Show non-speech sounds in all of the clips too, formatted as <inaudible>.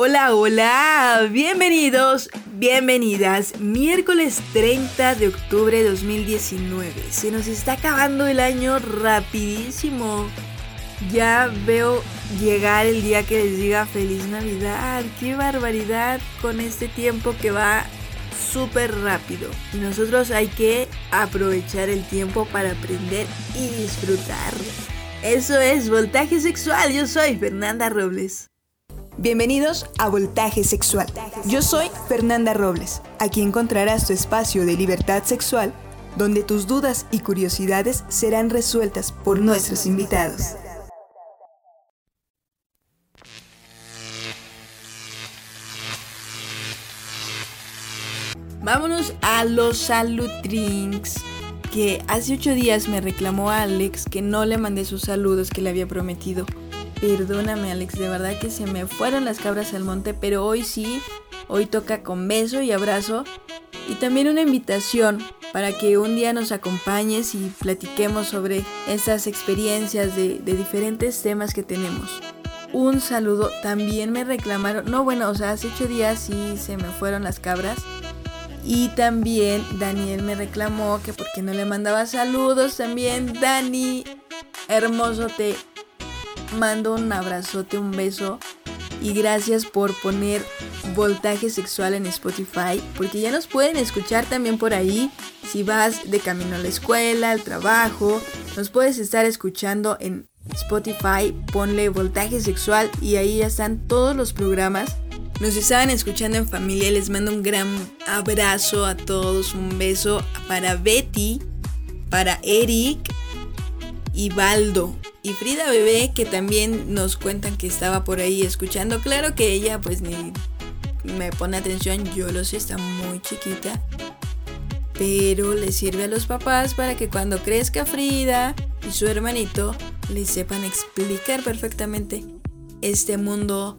Hola, hola, bienvenidos, bienvenidas. Miércoles 30 de octubre de 2019. Se nos está acabando el año rapidísimo. Ya veo llegar el día que les diga feliz Navidad. Qué barbaridad con este tiempo que va súper rápido. Y nosotros hay que aprovechar el tiempo para aprender y disfrutar. Eso es Voltaje Sexual. Yo soy Fernanda Robles. Bienvenidos a Voltaje Sexual. Yo soy Fernanda Robles. Aquí encontrarás tu espacio de libertad sexual, donde tus dudas y curiosidades serán resueltas por nuestros invitados. Vámonos a los salud drinks. Que hace ocho días me reclamó Alex que no le mandé sus saludos que le había prometido. Perdóname Alex, de verdad que se me fueron las cabras al monte, pero hoy sí, hoy toca con beso y abrazo. Y también una invitación para que un día nos acompañes y platiquemos sobre esas experiencias de, de diferentes temas que tenemos. Un saludo, también me reclamaron, no bueno, o sea, hace ocho días sí se me fueron las cabras y también Daniel me reclamó que porque no le mandaba saludos. También Dani, hermoso, te mando un abrazote, un beso. Y gracias por poner voltaje sexual en Spotify. Porque ya nos pueden escuchar también por ahí. Si vas de camino a la escuela, al trabajo. Nos puedes estar escuchando en Spotify. Ponle voltaje sexual y ahí ya están todos los programas nos estaban escuchando en familia, les mando un gran abrazo a todos, un beso para Betty, para Eric y Baldo. Y Frida Bebé, que también nos cuentan que estaba por ahí escuchando. Claro que ella pues ni me pone atención, yo lo sé, está muy chiquita. Pero le sirve a los papás para que cuando crezca Frida y su hermanito le sepan explicar perfectamente este mundo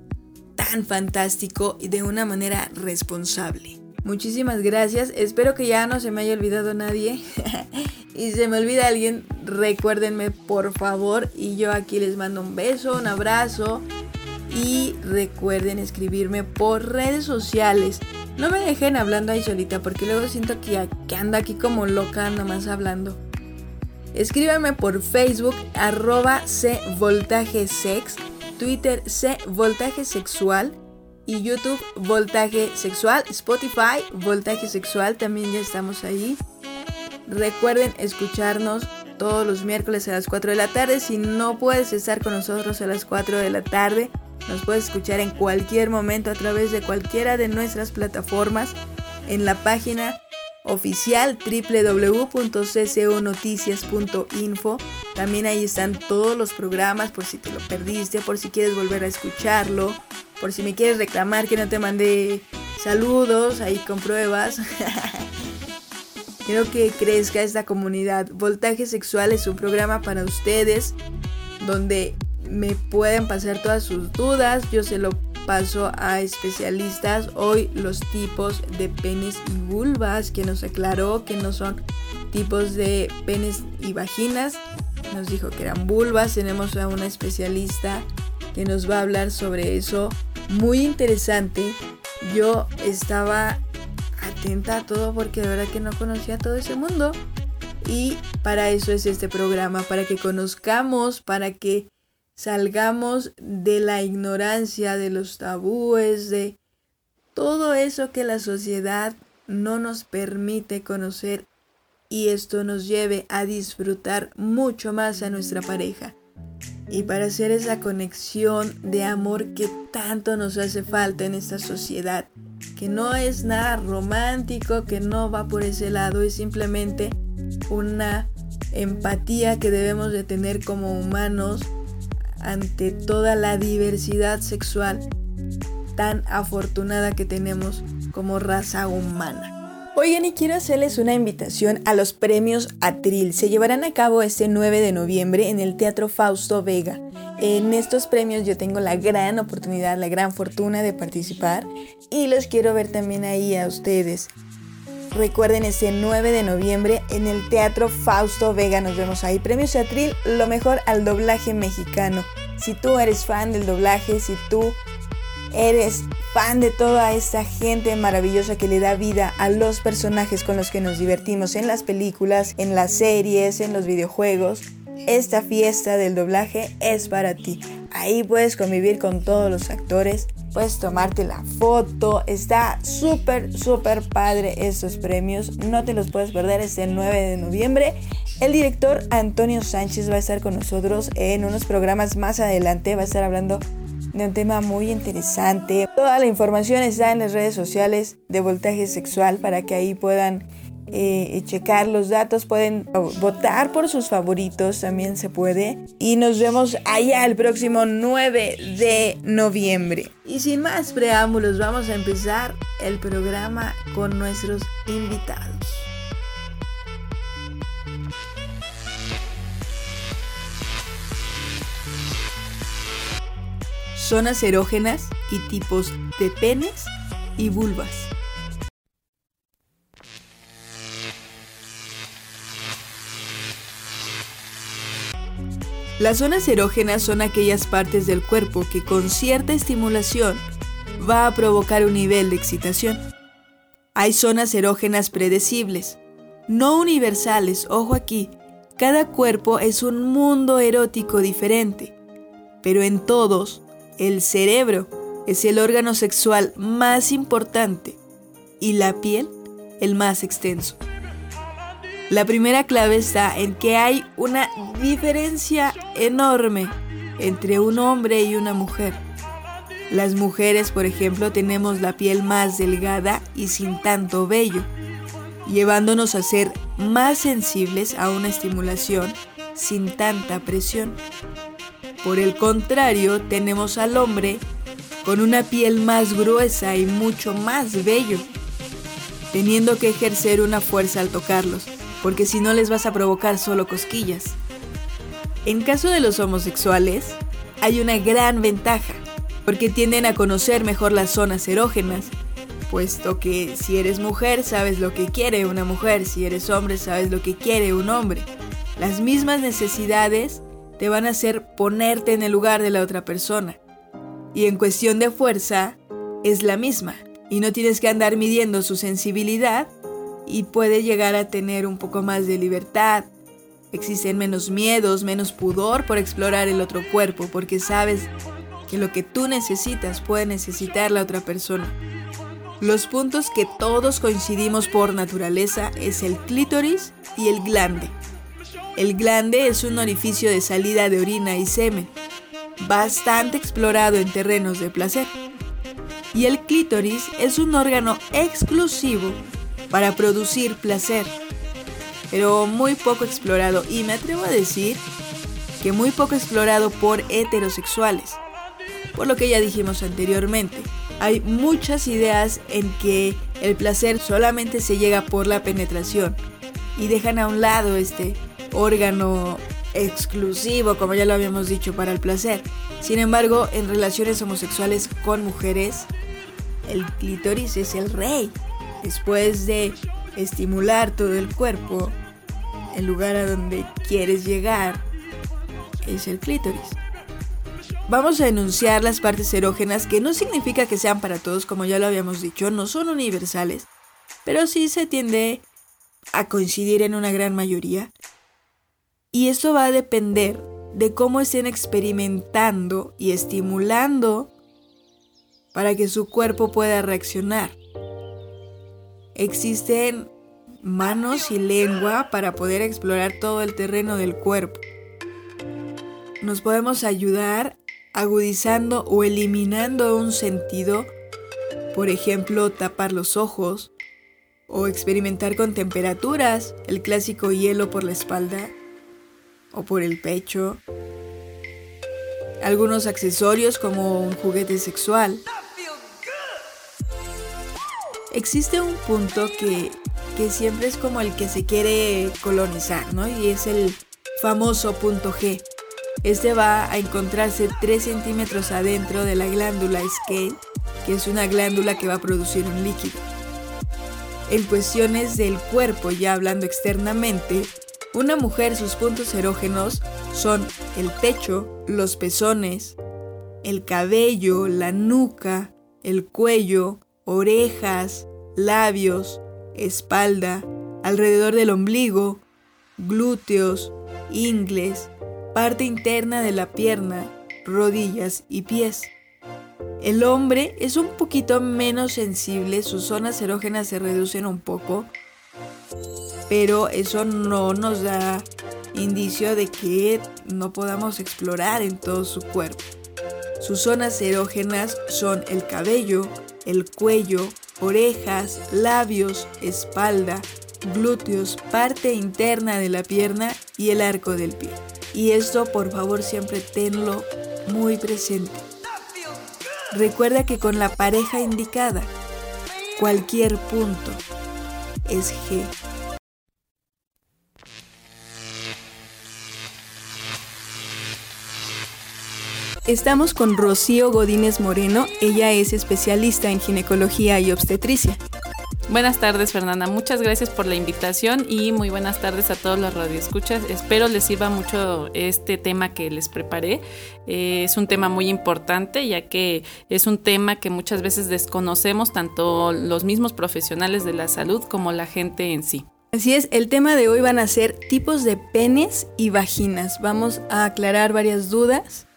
tan fantástico y de una manera responsable. Muchísimas gracias, espero que ya no se me haya olvidado nadie. <laughs> y si se me olvida alguien, recuérdenme por favor y yo aquí les mando un beso, un abrazo y recuerden escribirme por redes sociales. No me dejen hablando ahí solita porque luego siento que, que ando aquí como loca nomás hablando. Escríbanme por Facebook arroba C voltaje sex Twitter C Voltaje Sexual y YouTube Voltaje Sexual, Spotify Voltaje Sexual, también ya estamos ahí. Recuerden escucharnos todos los miércoles a las 4 de la tarde. Si no puedes estar con nosotros a las 4 de la tarde, nos puedes escuchar en cualquier momento a través de cualquiera de nuestras plataformas en la página oficial www.cconoticias.info. También ahí están todos los programas por si te lo perdiste, por si quieres volver a escucharlo, por si me quieres reclamar que no te mandé saludos, ahí con pruebas. <laughs> Quiero que crezca esta comunidad. Voltaje Sexual es un programa para ustedes donde me pueden pasar todas sus dudas, yo se lo paso a especialistas hoy los tipos de penes y vulvas que nos aclaró que no son tipos de penes y vaginas. Nos dijo que eran vulvas. Tenemos a una especialista que nos va a hablar sobre eso. Muy interesante. Yo estaba atenta a todo porque de verdad que no conocía todo ese mundo. Y para eso es este programa, para que conozcamos, para que salgamos de la ignorancia, de los tabúes, de todo eso que la sociedad no nos permite conocer y esto nos lleve a disfrutar mucho más a nuestra pareja. Y para hacer esa conexión de amor que tanto nos hace falta en esta sociedad, que no es nada romántico, que no va por ese lado, es simplemente una empatía que debemos de tener como humanos ante toda la diversidad sexual tan afortunada que tenemos como raza humana. Oigan, y quiero hacerles una invitación a los premios Atril. Se llevarán a cabo este 9 de noviembre en el Teatro Fausto Vega. En estos premios yo tengo la gran oportunidad, la gran fortuna de participar y los quiero ver también ahí a ustedes. Recuerden ese 9 de noviembre en el Teatro Fausto Vega. Nos vemos ahí. Premios Atril, lo mejor al doblaje mexicano. Si tú eres fan del doblaje, si tú eres fan de toda esta gente maravillosa que le da vida a los personajes con los que nos divertimos en las películas, en las series, en los videojuegos, esta fiesta del doblaje es para ti. Ahí puedes convivir con todos los actores, puedes tomarte la foto. Está súper, súper padre estos premios. No te los puedes perder, es el 9 de noviembre. El director Antonio Sánchez va a estar con nosotros en unos programas más adelante. Va a estar hablando de un tema muy interesante. Toda la información está en las redes sociales de Voltaje Sexual para que ahí puedan eh, checar los datos, pueden votar por sus favoritos, también se puede. Y nos vemos allá el próximo 9 de noviembre. Y sin más preámbulos, vamos a empezar el programa con nuestros invitados. Zonas erógenas y tipos de penes y vulvas. Las zonas erógenas son aquellas partes del cuerpo que con cierta estimulación va a provocar un nivel de excitación. Hay zonas erógenas predecibles, no universales, ojo aquí, cada cuerpo es un mundo erótico diferente, pero en todos, el cerebro es el órgano sexual más importante y la piel el más extenso. La primera clave está en que hay una diferencia enorme entre un hombre y una mujer. Las mujeres, por ejemplo, tenemos la piel más delgada y sin tanto vello, llevándonos a ser más sensibles a una estimulación sin tanta presión. Por el contrario, tenemos al hombre con una piel más gruesa y mucho más vello, teniendo que ejercer una fuerza al tocarlos porque si no les vas a provocar solo cosquillas. En caso de los homosexuales, hay una gran ventaja, porque tienden a conocer mejor las zonas erógenas, puesto que si eres mujer sabes lo que quiere una mujer, si eres hombre sabes lo que quiere un hombre. Las mismas necesidades te van a hacer ponerte en el lugar de la otra persona. Y en cuestión de fuerza, es la misma, y no tienes que andar midiendo su sensibilidad y puede llegar a tener un poco más de libertad. Existen menos miedos, menos pudor por explorar el otro cuerpo, porque sabes que lo que tú necesitas puede necesitar la otra persona. Los puntos que todos coincidimos por naturaleza es el clítoris y el glande. El glande es un orificio de salida de orina y semen, bastante explorado en terrenos de placer. Y el clítoris es un órgano exclusivo para producir placer, pero muy poco explorado y me atrevo a decir que muy poco explorado por heterosexuales. Por lo que ya dijimos anteriormente, hay muchas ideas en que el placer solamente se llega por la penetración y dejan a un lado este órgano exclusivo, como ya lo habíamos dicho, para el placer. Sin embargo, en relaciones homosexuales con mujeres, el clítoris es el rey. Después de estimular todo el cuerpo, el lugar a donde quieres llegar es el clítoris. Vamos a enunciar las partes erógenas que no significa que sean para todos, como ya lo habíamos dicho, no son universales, pero sí se tiende a coincidir en una gran mayoría. Y esto va a depender de cómo estén experimentando y estimulando para que su cuerpo pueda reaccionar. Existen manos y lengua para poder explorar todo el terreno del cuerpo. Nos podemos ayudar agudizando o eliminando un sentido, por ejemplo, tapar los ojos o experimentar con temperaturas, el clásico hielo por la espalda o por el pecho, algunos accesorios como un juguete sexual. Existe un punto que, siempre es como el que se quiere colonizar, ¿no? Y es el famoso punto G. Este va a encontrarse 3 centímetros adentro de la glándula scale, que es una glándula que va a producir un líquido. En cuestiones del cuerpo, ya hablando externamente, una mujer sus puntos erógenos son el techo, los pezones, el cabello, la nuca, el cuello, orejas, labios, espalda, alrededor del ombligo, glúteos, ingles, parte interna de la pierna, rodillas y pies. El hombre es un poquito menos sensible, sus zonas erógenas se reducen un poco, pero eso no nos da indicio de que no podamos explorar en todo su cuerpo. Sus zonas erógenas son el cabello, el cuello, orejas, labios, espalda, glúteos, parte interna de la pierna y el arco del pie. Y esto por favor siempre tenlo muy presente. Recuerda que con la pareja indicada, cualquier punto es G. Estamos con Rocío Godínez Moreno, ella es especialista en ginecología y obstetricia. Buenas tardes, Fernanda. Muchas gracias por la invitación y muy buenas tardes a todos los radioescuchas. Espero les sirva mucho este tema que les preparé. Eh, es un tema muy importante ya que es un tema que muchas veces desconocemos tanto los mismos profesionales de la salud como la gente en sí. Así es, el tema de hoy van a ser tipos de penes y vaginas. Vamos a aclarar varias dudas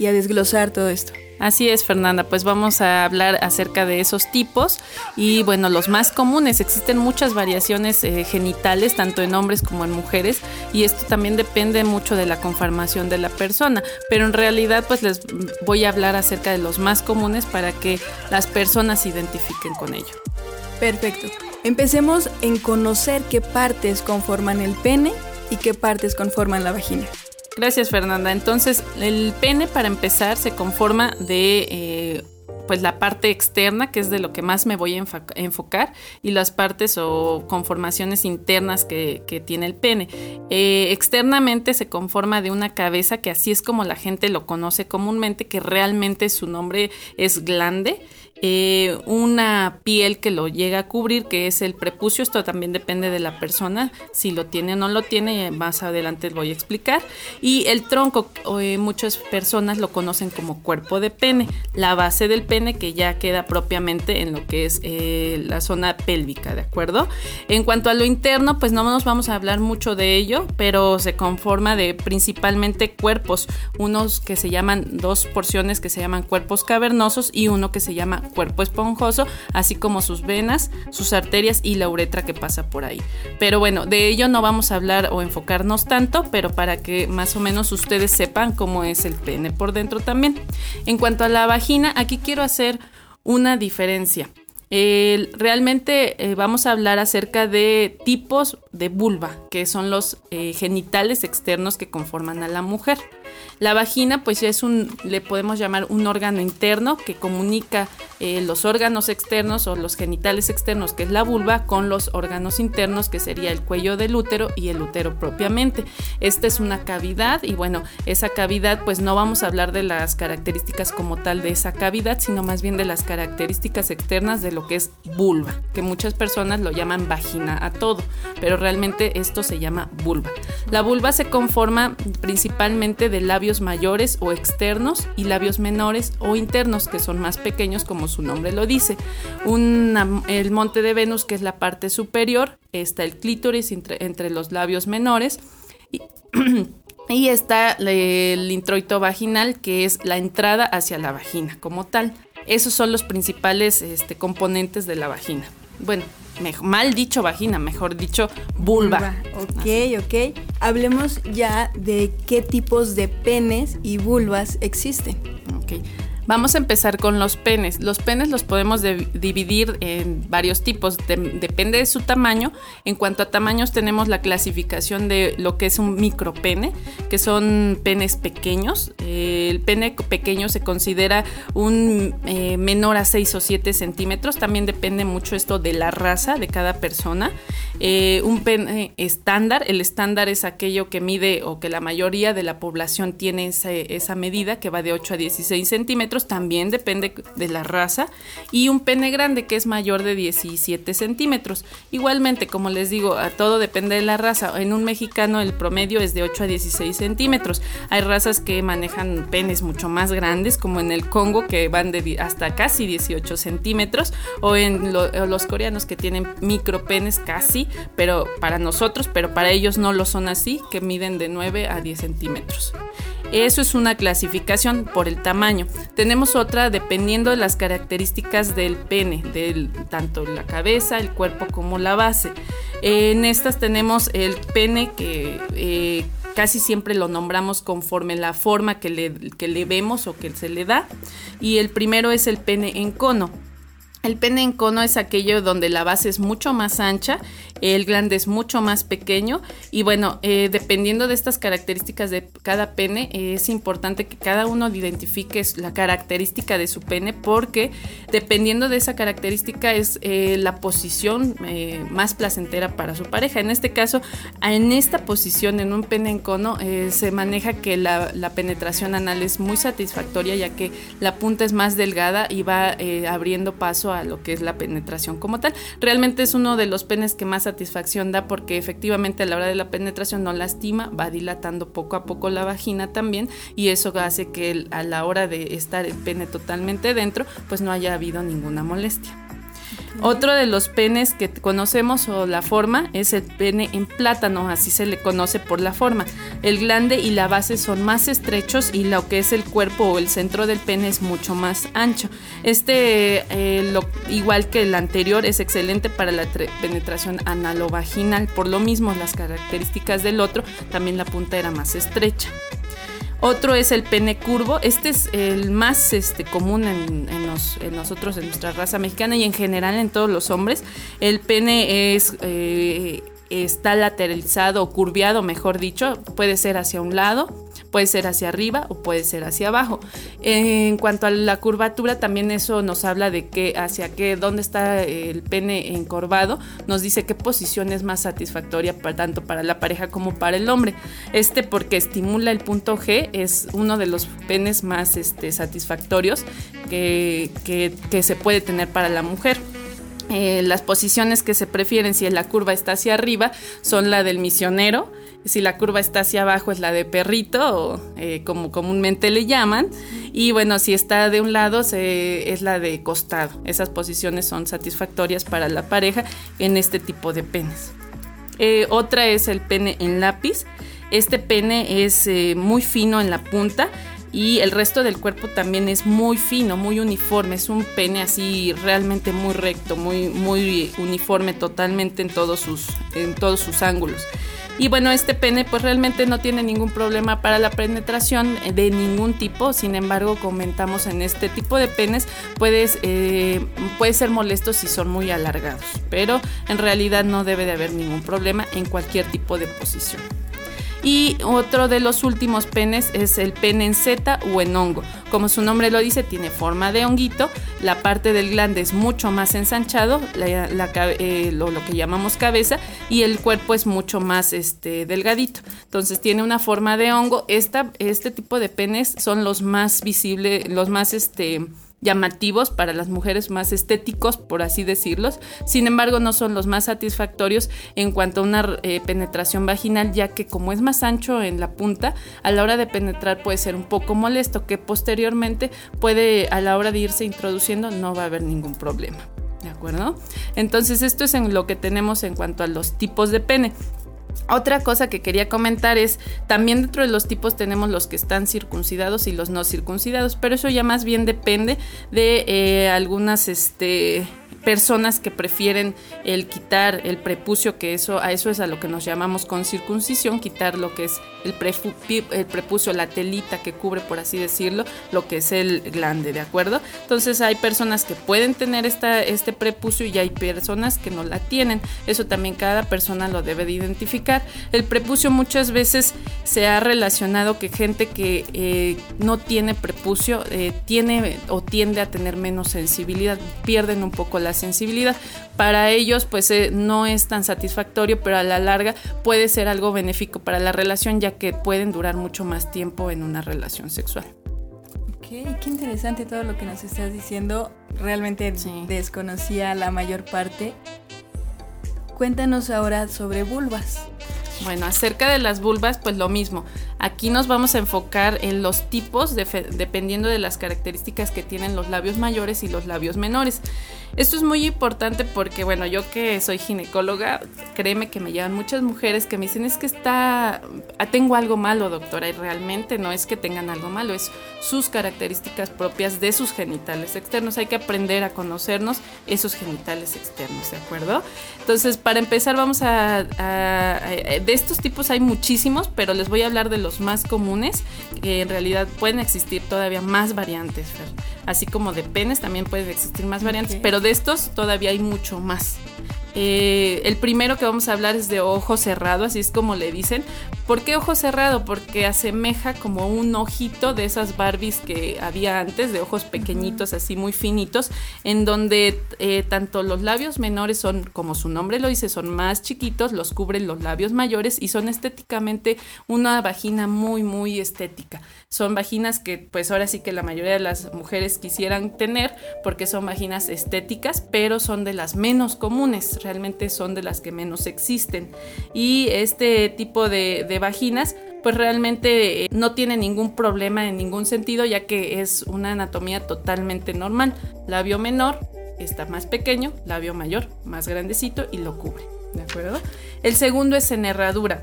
y a desglosar todo esto. Así es, Fernanda, pues vamos a hablar acerca de esos tipos y bueno, los más comunes, existen muchas variaciones eh, genitales, tanto en hombres como en mujeres, y esto también depende mucho de la conformación de la persona, pero en realidad pues les voy a hablar acerca de los más comunes para que las personas se identifiquen con ello. Perfecto. Empecemos en conocer qué partes conforman el pene y qué partes conforman la vagina. Gracias Fernanda. Entonces el pene para empezar se conforma de eh, pues la parte externa, que es de lo que más me voy a enfocar, y las partes o conformaciones internas que, tiene el pene. Eh, externamente se conforma de una cabeza que así es como la gente lo conoce comúnmente, que realmente su nombre es glande eh, una piel que lo llega a cubrir, que es el prepucio. Esto también depende de la persona, si lo tiene o no lo tiene, más adelante voy a explicar. Y el tronco, eh, muchas personas lo conocen como cuerpo de pene, la base del pene que ya queda propiamente en lo que es eh, la zona pélvica, ¿de acuerdo? En cuanto a lo interno, pues no nos vamos a hablar mucho de ello, pero se conforma de principalmente cuerpos, unos que se llaman, dos porciones que se llaman cuerpos cavernosos y uno que se llama cuerpo esponjoso, así como sus venas, sus arterias y la uretra que pasa por ahí. Pero bueno, de ello no vamos a hablar o enfocarnos tanto, pero para que más o menos ustedes sepan cómo es el pene por dentro también. En cuanto a la vagina, aquí quiero hacer una diferencia. realmente eh, vamos a hablar acerca de tipos de vulva, que son los eh, genitales externos que conforman a la mujer. La vagina pues es un, le podemos llamar un órgano interno que comunica eh, los órganos externos o los genitales externos, que es la vulva, con los órganos internos, que sería el cuello del útero y el útero propiamente. Esta es una cavidad y bueno, esa cavidad pues no vamos a hablar de las características como tal de esa cavidad, sino más bien de las características externas de lo que es vulva, que muchas personas lo llaman vagina a todo, pero realmente esto se llama vulva. La vulva se conforma principalmente de labios mayores o externos y labios menores o internos que son más pequeños como su nombre lo dice. el monte de Venus que es la parte superior, está el clítoris entre, los labios menores y, <clears throat> está el introito vaginal que es la entrada hacia la vagina como tal. Esos son los principales este, componentes de la vagina. Bueno, mal dicho vagina, mejor dicho vulva. Ok, ok. Hablemos ya de qué tipos de penes y vulvas existen. Ok. Vamos a empezar con los penes. Los penes los podemos dividir en varios tipos, depende de su tamaño. En cuanto a tamaños tenemos la clasificación de lo que es un micropene, que son penes pequeños. El pene pequeño se considera un eh, menor a 6 o 7 centímetros. También depende mucho esto de la raza de cada persona. Eh, un pene estándar, el estándar es aquello que mide o que la mayoría de la población tiene esa medida, que va de 8 a 16 centímetros también depende de la raza, y un pene grande que es mayor de 17 centímetros. Igualmente, como les digo, a todo depende de la raza. En un mexicano el promedio es de 8 a 16 centímetros. Hay razas que manejan penes mucho más grandes, como en el Congo, que van de hasta casi 18 centímetros, o en los coreanos que tienen micropenes casi, pero para nosotros, pero para ellos no lo son así, que miden de 9 a 10 centímetros. Eso es una clasificación por el tamaño. Tenemos otra dependiendo de las características del pene, del, tanto la cabeza, el cuerpo como la base. En estas tenemos el pene que eh, casi siempre lo nombramos conforme la forma que le, que le vemos o que se le da. Y el primero es el pene en cono. El pene en cono es aquello donde la base es mucho más ancha, el glande es mucho más pequeño y bueno, eh, dependiendo de estas características de cada pene, es importante que cada uno identifique la característica de su pene porque dependiendo de esa característica es eh, la posición eh, más placentera para su pareja. En este caso, en esta posición, en un pene en cono, se maneja que la, penetración anal es muy satisfactoria ya que la punta es más delgada y va abriendo paso a lo que es la penetración como tal. Realmente es uno de los penes que más satisfacción da porque efectivamente a la hora de la penetración no lastima, va dilatando poco a poco la vagina también y eso hace que a la hora de estar el pene totalmente dentro pues no haya habido ninguna molestia. Otro de los penes que conocemos o la forma es el pene en plátano, así se le conoce por la forma. El glande y la base son más estrechos y lo que es el cuerpo o el centro del pene es mucho más ancho. Este, eh, igual que el anterior, es excelente para la penetración analovaginal. Por lo mismo, las características del otro, también la punta era más estrecha. Otro es el pene curvo. Este es el más este, común en, nosotros, en nuestra raza mexicana y en general en todos los hombres. El pene es eh, está lateralizado o curviado, mejor dicho, puede ser hacia un lado, puede ser hacia arriba o puede ser hacia abajo. En cuanto a la curvatura, también eso nos habla de que hacia qué, dónde está el pene encorvado, nos dice qué posición es más satisfactoria para, tanto para la pareja como para el hombre. Este porque estimula el punto G, es uno de los penes más este, satisfactorios que, se puede tener para la mujer. Eh, las posiciones que se prefieren si la curva está hacia arriba son la del misionero, si la curva está hacia abajo es la de perrito, eh, como comúnmente le llaman, y bueno, si está de un lado es la de costado. Esas posiciones son satisfactorias para la pareja en este tipo de penes. Eh, otra es el pene en lápiz. Este pene es muy fino en la punta y el resto del cuerpo también es muy fino, muy uniforme, es un pene así realmente muy recto, muy, muy uniforme totalmente en todos sus, en todos sus ángulos. Y bueno, este pene pues realmente no tiene ningún problema para la penetración de ningún tipo, sin embargo comentamos en este tipo de penes puedes, eh, puede ser molesto si son muy alargados, pero en realidad no debe de haber ningún problema en cualquier tipo de posición. Y otro de los últimos penes es el pene en seta o en hongo. Como su nombre lo dice, tiene forma de honguito. La parte del glande es mucho más ensanchado, eh, lo, que llamamos cabeza, y el cuerpo es mucho más este, delgadito. Entonces tiene una forma de hongo. este tipo de penes son los más visibles, los más este, llamativos para las mujeres más estéticos, por así decirlos. Sin embargo, no son los más satisfactorios en cuanto a una eh, penetración vaginal, ya que como es más ancho en la punta, a la hora de penetrar puede ser un poco molesto, que posteriormente puede, a la hora de irse introduciendo, no va a haber ningún problema. ¿De acuerdo? Entonces, esto es en lo que tenemos en cuanto a los tipos de pene. Otra cosa que quería comentar es, también dentro de los tipos tenemos los que están circuncidados y los no circuncidados, pero eso ya más bien depende de eh, algunas, este, personas que prefieren el quitar el prepucio, que eso a eso es a lo que nos llamamos con circuncisión, quitar lo que es el, el prepucio, la telita que cubre, por así decirlo, lo que es el glande, ¿de acuerdo? Entonces hay personas que pueden tener esta, este prepucio y hay personas que no la tienen. Eso también cada persona lo debe de identificar. El prepucio muchas veces se ha relacionado que gente que eh, no tiene prepucio eh, tiene o tiende a tener menos sensibilidad, pierden un poco la sensibilidad. Para ellos pues eh, no es tan satisfactorio, pero a la larga puede ser algo benéfico para la relación ya que pueden durar mucho más tiempo en una relación sexual. Ok, qué interesante todo lo que nos estás diciendo. Realmente desconocía la mayor parte. Cuéntanos ahora sobre vulvas. Bueno, acerca de las vulvas, pues lo mismo. Aquí nos vamos a enfocar en los tipos dependiendo de las características que tienen los labios mayores y los labios menores. Esto es muy importante porque, bueno, yo que soy ginecóloga, créeme que me llevan muchas mujeres que me dicen es que está, ah, tengo algo malo, doctora, y realmente no es que tengan algo malo, es sus características propias de sus genitales externos. Hay que aprender a conocernos esos genitales externos, ¿de acuerdo? Entonces, para empezar, vamos a, de estos tipos hay muchísimos, pero les voy a hablar de los más comunes, que en realidad pueden existir todavía más variantes, así como de penes también pueden existir más variantes, pero de estos todavía hay mucho más. Eh, el primero que vamos a hablar es de ojo cerrado, así es como le dicen. ¿Por qué ojo cerrado? Porque asemeja como un ojito de esas Barbies que había antes, de ojos pequeñitos, así muy finitos, en donde eh, tanto los labios menores son, como su nombre lo dice, son más chiquitos, los cubren los labios mayores y son estéticamente una vagina muy, muy estética. Son vaginas que pues ahora sí que la mayoría de las mujeres quisieran tener porque son vaginas estéticas, pero son de las menos comunes realmente son de las que menos existen. Y este tipo de, vaginas pues realmente eh, no tiene ningún problema en ningún sentido ya que es una anatomía totalmente normal. Labio menor está más pequeño, labio mayor más grandecito y lo cubre. ¿De acuerdo? El segundo es en herradura.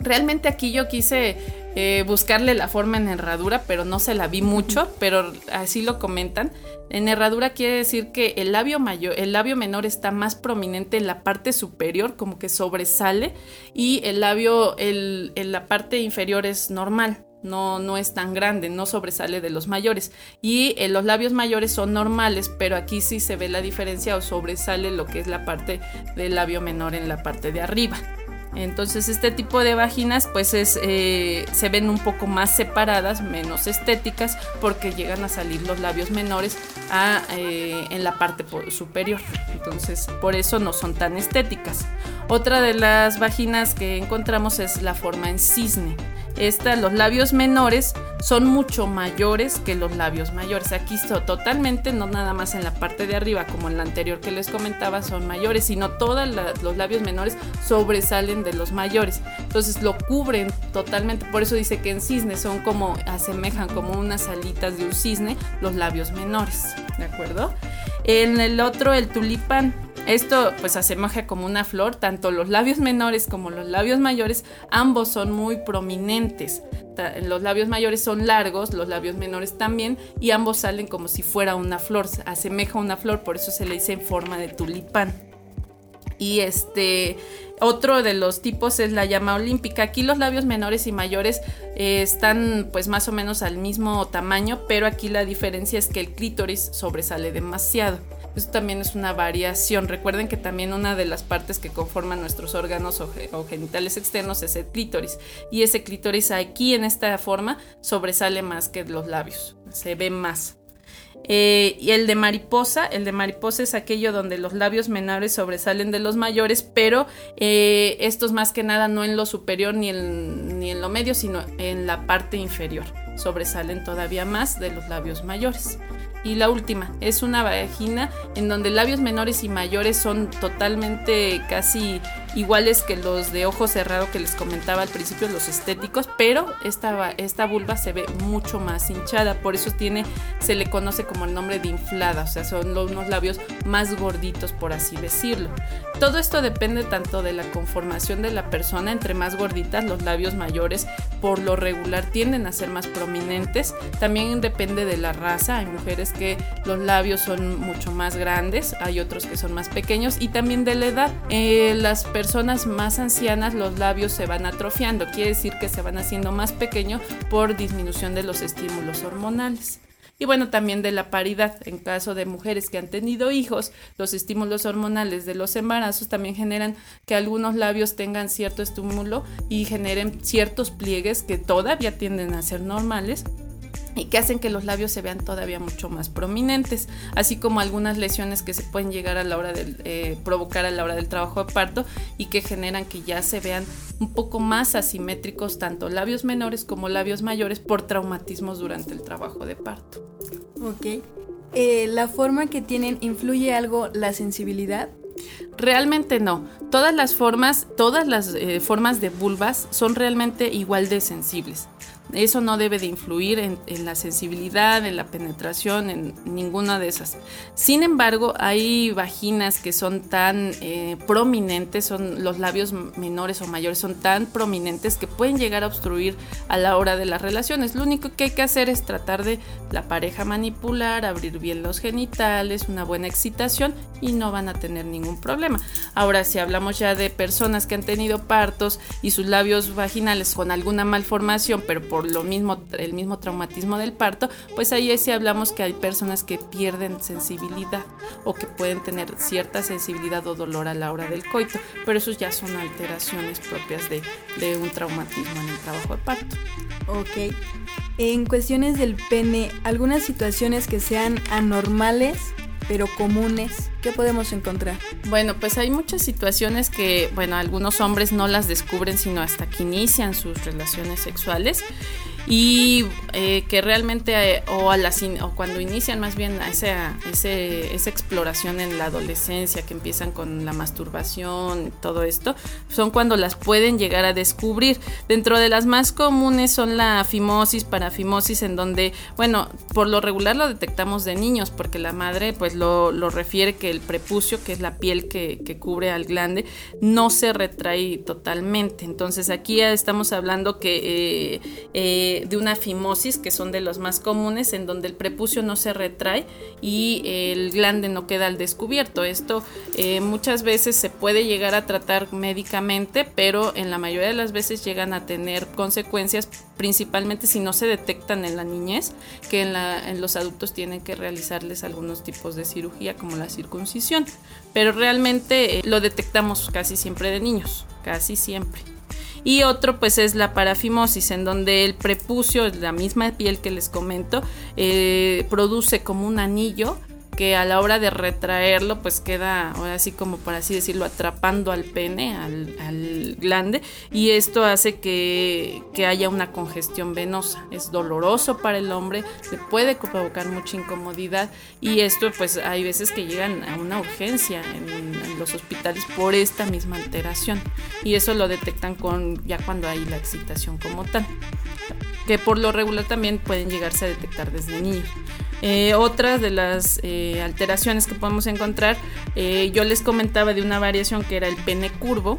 Realmente aquí yo quise eh, buscarle la forma en herradura, pero no se la vi mucho, pero así lo comentan. En herradura quiere decir que el labio mayor, el labio menor está más prominente en la parte superior, como que sobresale, y el labio en la parte inferior es normal. No, no es tan grande, no sobresale de los mayores. Y eh, los labios mayores son normales, pero aquí sí se ve la diferencia o sobresale lo que es la parte del labio menor en la parte de arriba. Entonces este tipo de vaginas pues es, eh, se ven un poco más separadas, menos estéticas, porque llegan a salir los labios menores eh, en la parte superior. Entonces por eso no son tan estéticas. Otra de las vaginas que encontramos es la forma en cisne. Esta, los labios menores son mucho mayores que los labios mayores. Aquí está totalmente, no nada más en la parte de arriba como en la anterior que les comentaba, son mayores, sino todos los labios menores sobresalen de los mayores. Entonces lo cubren totalmente. Por eso dice que en cisne son como, asemejan como unas alitas de un cisne los labios menores. ¿De acuerdo? En el otro, el tulipán esto pues asemeja como una flor, tanto los labios menores como los labios mayores, ambos son muy prominentes. Los labios mayores son largos, los labios menores también, y ambos salen como si fuera una flor, asemeja una flor, por eso se le dice en forma de tulipán. Y este, otro de los tipos es la llama olímpica. Aquí los labios menores y mayores eh, están pues más o menos al mismo tamaño, pero aquí la diferencia es que el clítoris sobresale demasiado. Esto también es una variación. Recuerden que también una de las partes que conforman nuestros órganos o, genitales externos es el clítoris. Y ese clítoris aquí en esta forma sobresale más que los labios. Se ve más. Eh, y el de mariposa, el de mariposa es aquello donde los labios menores sobresalen de los mayores, pero eh, estos más que nada no en lo superior ni ni en lo medio, sino en la parte inferior. Sobresalen todavía más de los labios mayores. Y la última, es una vagina en donde labios menores y mayores son totalmente casi iguales que los de ojo cerrado que les comentaba al principio, los estéticos, pero esta, esta vulva se ve mucho más hinchada, por eso tiene, se le conoce como el nombre de inflada, o sea, son unos labios más gorditos, por así decirlo. Todo esto depende tanto de la conformación de la persona, entre más gorditas, los labios mayores por lo regular tienden a ser más prominentes, también depende de la raza, hay mujeres que los labios son mucho más grandes, hay otros que son más pequeños y también de la edad. Eh, las personas más ancianas los labios se van atrofiando, quiere decir que se van haciendo más pequeños por disminución de los estímulos hormonales. Y bueno, también de la paridad. En caso de mujeres que han tenido hijos, los estímulos hormonales de los embarazos también generan que algunos labios tengan cierto estímulo y generen ciertos pliegues que todavía tienden a ser normales y que hacen que los labios se vean todavía mucho más prominentes, así como algunas lesiones que se pueden llegar a la hora de eh, provocar a la hora del trabajo de parto y que generan que ya se vean un poco más asimétricos tanto labios menores como labios mayores por traumatismos durante el trabajo de parto. Ok. Eh, ¿La forma que tienen influye algo la sensibilidad? Realmente no. Todas las formas, todas las eh, formas de vulvas son realmente igual de sensibles. Eso no debe de influir en, la sensibilidad, en la penetración, en ninguna de esas. Sin embargo, hay vaginas que son tan eh, prominentes, son los labios menores o mayores son tan prominentes que pueden llegar a obstruir a la hora de las relaciones. Lo único que hay que hacer es tratar de la pareja manipular, abrir bien los genitales, una buena excitación y no van a tener ningún problema. Ahora, si hablamos ya de personas que han tenido partos y sus labios vaginales con alguna malformación, pero por lo mismo, el mismo traumatismo del parto, pues ahí sí hablamos que hay personas que pierden sensibilidad o que pueden tener cierta sensibilidad o dolor a la hora del coito, pero esos ya son alteraciones propias de, de un traumatismo en el trabajo de parto. Ok. En cuestiones del pene, algunas situaciones que sean anormales pero comunes, ¿qué podemos encontrar? Bueno, pues hay muchas situaciones que, bueno, algunos hombres no las descubren sino hasta que inician sus relaciones sexuales y eh, que realmente eh, o, a o cuando inician más bien esa, esa exploración en la adolescencia que empiezan con la masturbación todo esto son cuando las pueden llegar a descubrir. Dentro de las más comunes son la fimosis parafimosis en donde bueno por lo regular lo detectamos de niños porque la madre pues lo, refiere que el prepucio que es la piel que, que cubre al glande no se retrae totalmente. Entonces aquí estamos hablando que eh, de, una fimosis, que son de los más comunes, en donde el prepucio no se retrae y el glande no queda al descubierto. Esto eh, muchas veces se puede llegar a tratar médicamente, pero en la mayoría de las veces llegan a tener consecuencias, principalmente si no se detectan en la niñez, que en, en los adultos tienen que realizarles algunos tipos de cirugía como la circuncisión. Pero realmente eh, lo detectamos casi siempre de niños, casi siempre. Y otro pues es la parafimosis, en donde el prepucio, la misma piel que les comento, eh, produce como un anillo que a la hora de retraerlo pues queda ahora así como por así decirlo atrapando al pene, al, glande y esto hace que, que, haya una congestión venosa. Es doloroso para el hombre, le puede provocar mucha incomodidad y esto pues hay veces que llegan a una urgencia en, los hospitales por esta misma alteración y eso lo detectan con ya cuando hay la excitación como tal que por lo regular también pueden llegarse a detectar desde niños. Eh, otras de las eh, alteraciones que podemos encontrar, eh, yo les comentaba de una variación que era el pene curvo.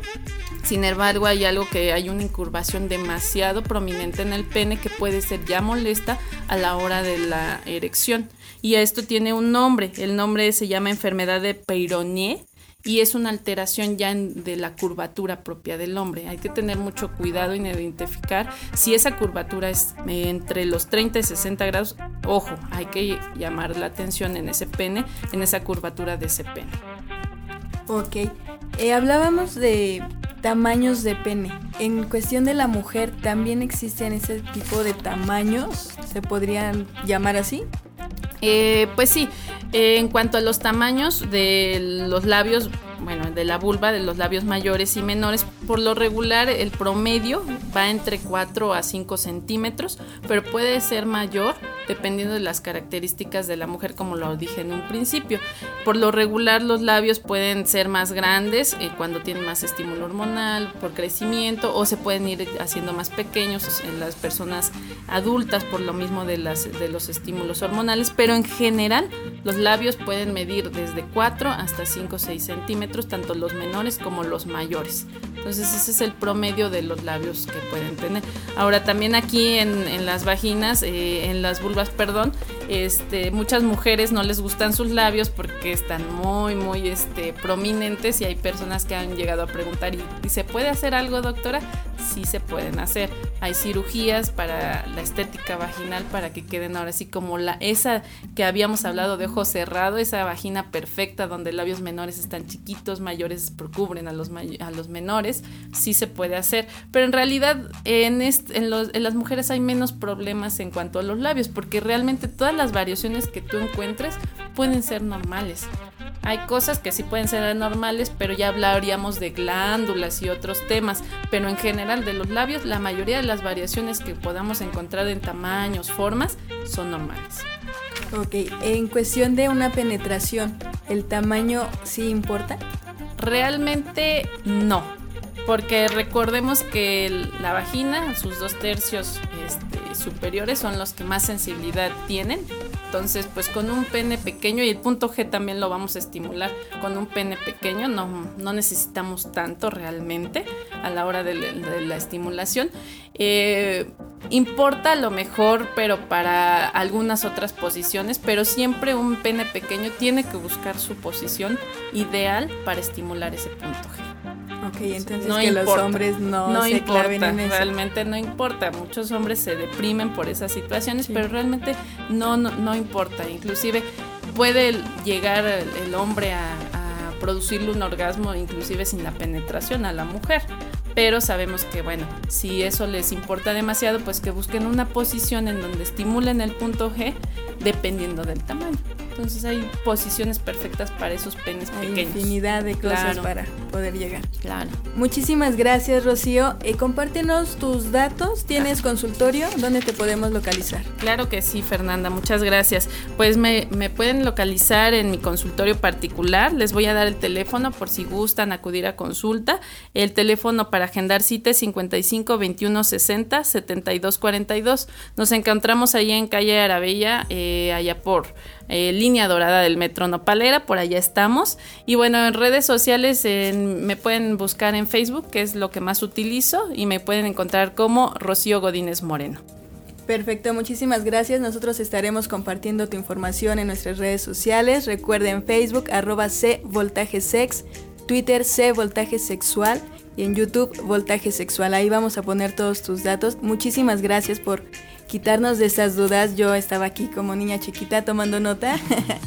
Sin embargo, hay algo que hay una incurvación demasiado prominente en el pene que puede ser ya molesta a la hora de la erección. Y esto tiene un nombre. El nombre se llama enfermedad de Peyronie y es una alteración ya de la curvatura propia del hombre. Hay que tener mucho cuidado en identificar si esa curvatura es eh, entre los 30 y 60 grados. Ojo, hay que llamar la atención en ese pene, en esa curvatura de ese pene. Ok, eh, hablábamos de tamaños de pene. En cuestión de la mujer, ¿también existen ese tipo de tamaños? ¿Se podrían llamar así? Eh, pues sí, eh, en cuanto a los tamaños de los labios, bueno, de la vulva, de los labios mayores y menores, por lo regular el promedio va entre 4 a 5 centímetros, pero puede ser mayor dependiendo de las características de la mujer, como lo dije en un principio. Por lo regular los labios pueden ser más grandes eh, cuando tienen más estímulo hormonal, por crecimiento, o se pueden ir haciendo más pequeños en las personas adultas por lo mismo de, las, de los estímulos hormonales, pero en general los labios pueden medir desde 4 hasta 5 o 6 centímetros, tanto los menores como los mayores. Entonces ese es el promedio de los labios que pueden tener. Ahora también aquí en, las vaginas, eh, en las vulvas, perdón, este, muchas mujeres no les gustan sus labios porque están muy, muy este, prominentes y hay personas que han llegado a preguntar, ¿y, se puede hacer algo, doctora? Sí se pueden hacer. Hay cirugías para la estética vaginal para que queden ahora así como la esa que habíamos hablado de ojo cerrado, esa vagina perfecta donde labios menores están chiquitos, mayores cubren a los, a los menores, sí se puede hacer. Pero en realidad en, en, en las mujeres hay menos problemas en cuanto a los labios porque realmente todas las variaciones que tú encuentres pueden ser normales. Hay cosas que sí pueden ser anormales, pero ya hablaríamos de glándulas y otros temas. Pero en general de los labios, la mayoría de las variaciones que podamos encontrar en tamaños, formas, son normales. Ok, en cuestión de una penetración, ¿el tamaño sí importa? Realmente no, porque recordemos que la vagina, sus dos tercios este, superiores son los que más sensibilidad tienen. Entonces, pues con un pene pequeño y el punto G también lo vamos a estimular con un pene pequeño, no, no necesitamos tanto realmente a la hora de, la estimulación. Eh, importa lo mejor, pero para algunas otras posiciones, pero siempre un pene pequeño tiene que buscar su posición ideal para estimular ese punto G. Ok, entonces no que los hombres no, se importa, en eso. realmente no importa. Muchos hombres se deprimen por esas situaciones, pero realmente no, no, importa. Inclusive puede llegar el, hombre a, a producirle un orgasmo, inclusive sin la penetración a la mujer pero sabemos que bueno, si eso les importa demasiado, pues que busquen una posición en donde estimulen el punto G dependiendo del tamaño. Entonces hay posiciones perfectas para esos penes hay pequeños. Infinidad de cosas para poder llegar. Claro. Muchísimas gracias, Rocío. Eh, compártenos tus datos. ¿Tienes consultorio? ¿Dónde te podemos localizar? Claro que sí, Fernanda. Muchas gracias. Pues me, me pueden localizar en mi consultorio particular. Les voy a dar el teléfono por si gustan acudir a consulta. El teléfono para agendar cita es 55 21 60 72 42. Nos encontramos ahí en calle Arabella, eh, allá por eh, línea dorada del metro Nopalera, por allá estamos. Y bueno, en redes sociales me pueden buscar en Facebook, que es lo que más utilizo, y me pueden encontrar como Rocío Godínez Moreno. Perfecto, muchísimas gracias. Nosotros estaremos compartiendo tu información en nuestras redes sociales. Recuerden Facebook, arroba C Voltaje Twitter C Voltaje Sexual y en YouTube Voltaje Sexual. Ahí vamos a poner todos tus datos. Muchísimas gracias por quitarnos de esas dudas. Yo estaba aquí como niña chiquita tomando nota.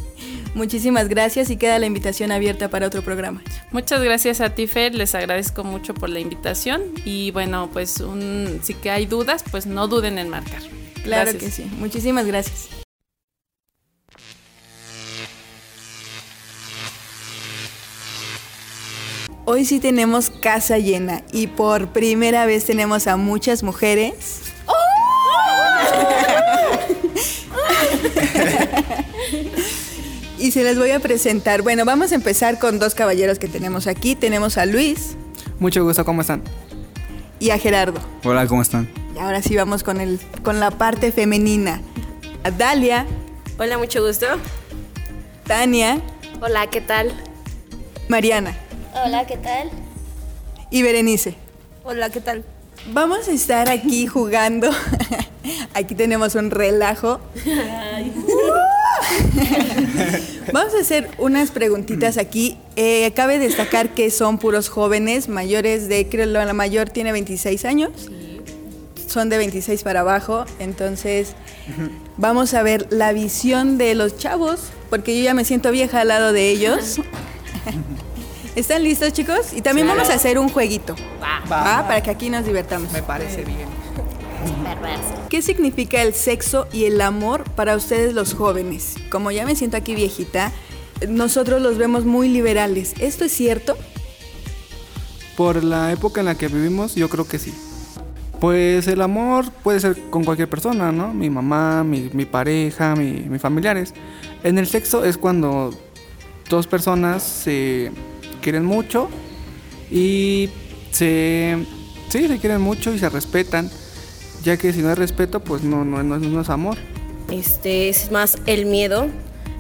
<laughs> Muchísimas gracias y queda la invitación abierta para otro programa. Muchas gracias a ti, Fer. Les agradezco mucho por la invitación. Y bueno, pues un, si que hay dudas, pues no duden en marcar. Claro que sí. Muchísimas gracias. Hoy sí tenemos casa llena y por primera vez tenemos a muchas mujeres <laughs> y se les voy a presentar. Bueno, vamos a empezar con dos caballeros que tenemos aquí. Tenemos a Luis. Mucho gusto, ¿cómo están? Y a Gerardo. Hola, ¿cómo están? Y ahora sí vamos con, el, con la parte femenina. A Dalia. Hola, mucho gusto. Tania. Hola, ¿qué tal? Mariana. Hola, ¿qué tal? Y Berenice. Hola, ¿qué tal? Vamos a estar aquí jugando. <laughs> Aquí tenemos un relajo. <laughs> Vamos a hacer unas preguntitas aquí. Eh, cabe destacar que son puros jóvenes, mayores de, creo la mayor tiene 26 años. Son de 26 para abajo. Entonces, vamos a ver la visión de los chavos, porque yo ya me siento vieja al lado de ellos. <laughs> ¿Están listos, chicos? Y también vamos a hacer un jueguito. Va. Para que aquí nos divertamos. Me parece bien. ¿Qué significa el sexo y el amor para ustedes los jóvenes? Como ya me siento aquí viejita, nosotros los vemos muy liberales. ¿Esto es cierto? Por la época en la que vivimos, yo creo que sí. Pues el amor puede ser con cualquier persona, ¿no? Mi mamá, mi, pareja, mis familiares. En el sexo es cuando dos personas se quieren mucho y se, sí, se quieren mucho y se respetan, ya que si no hay respeto, pues no, no, no, es amor. Este es más el miedo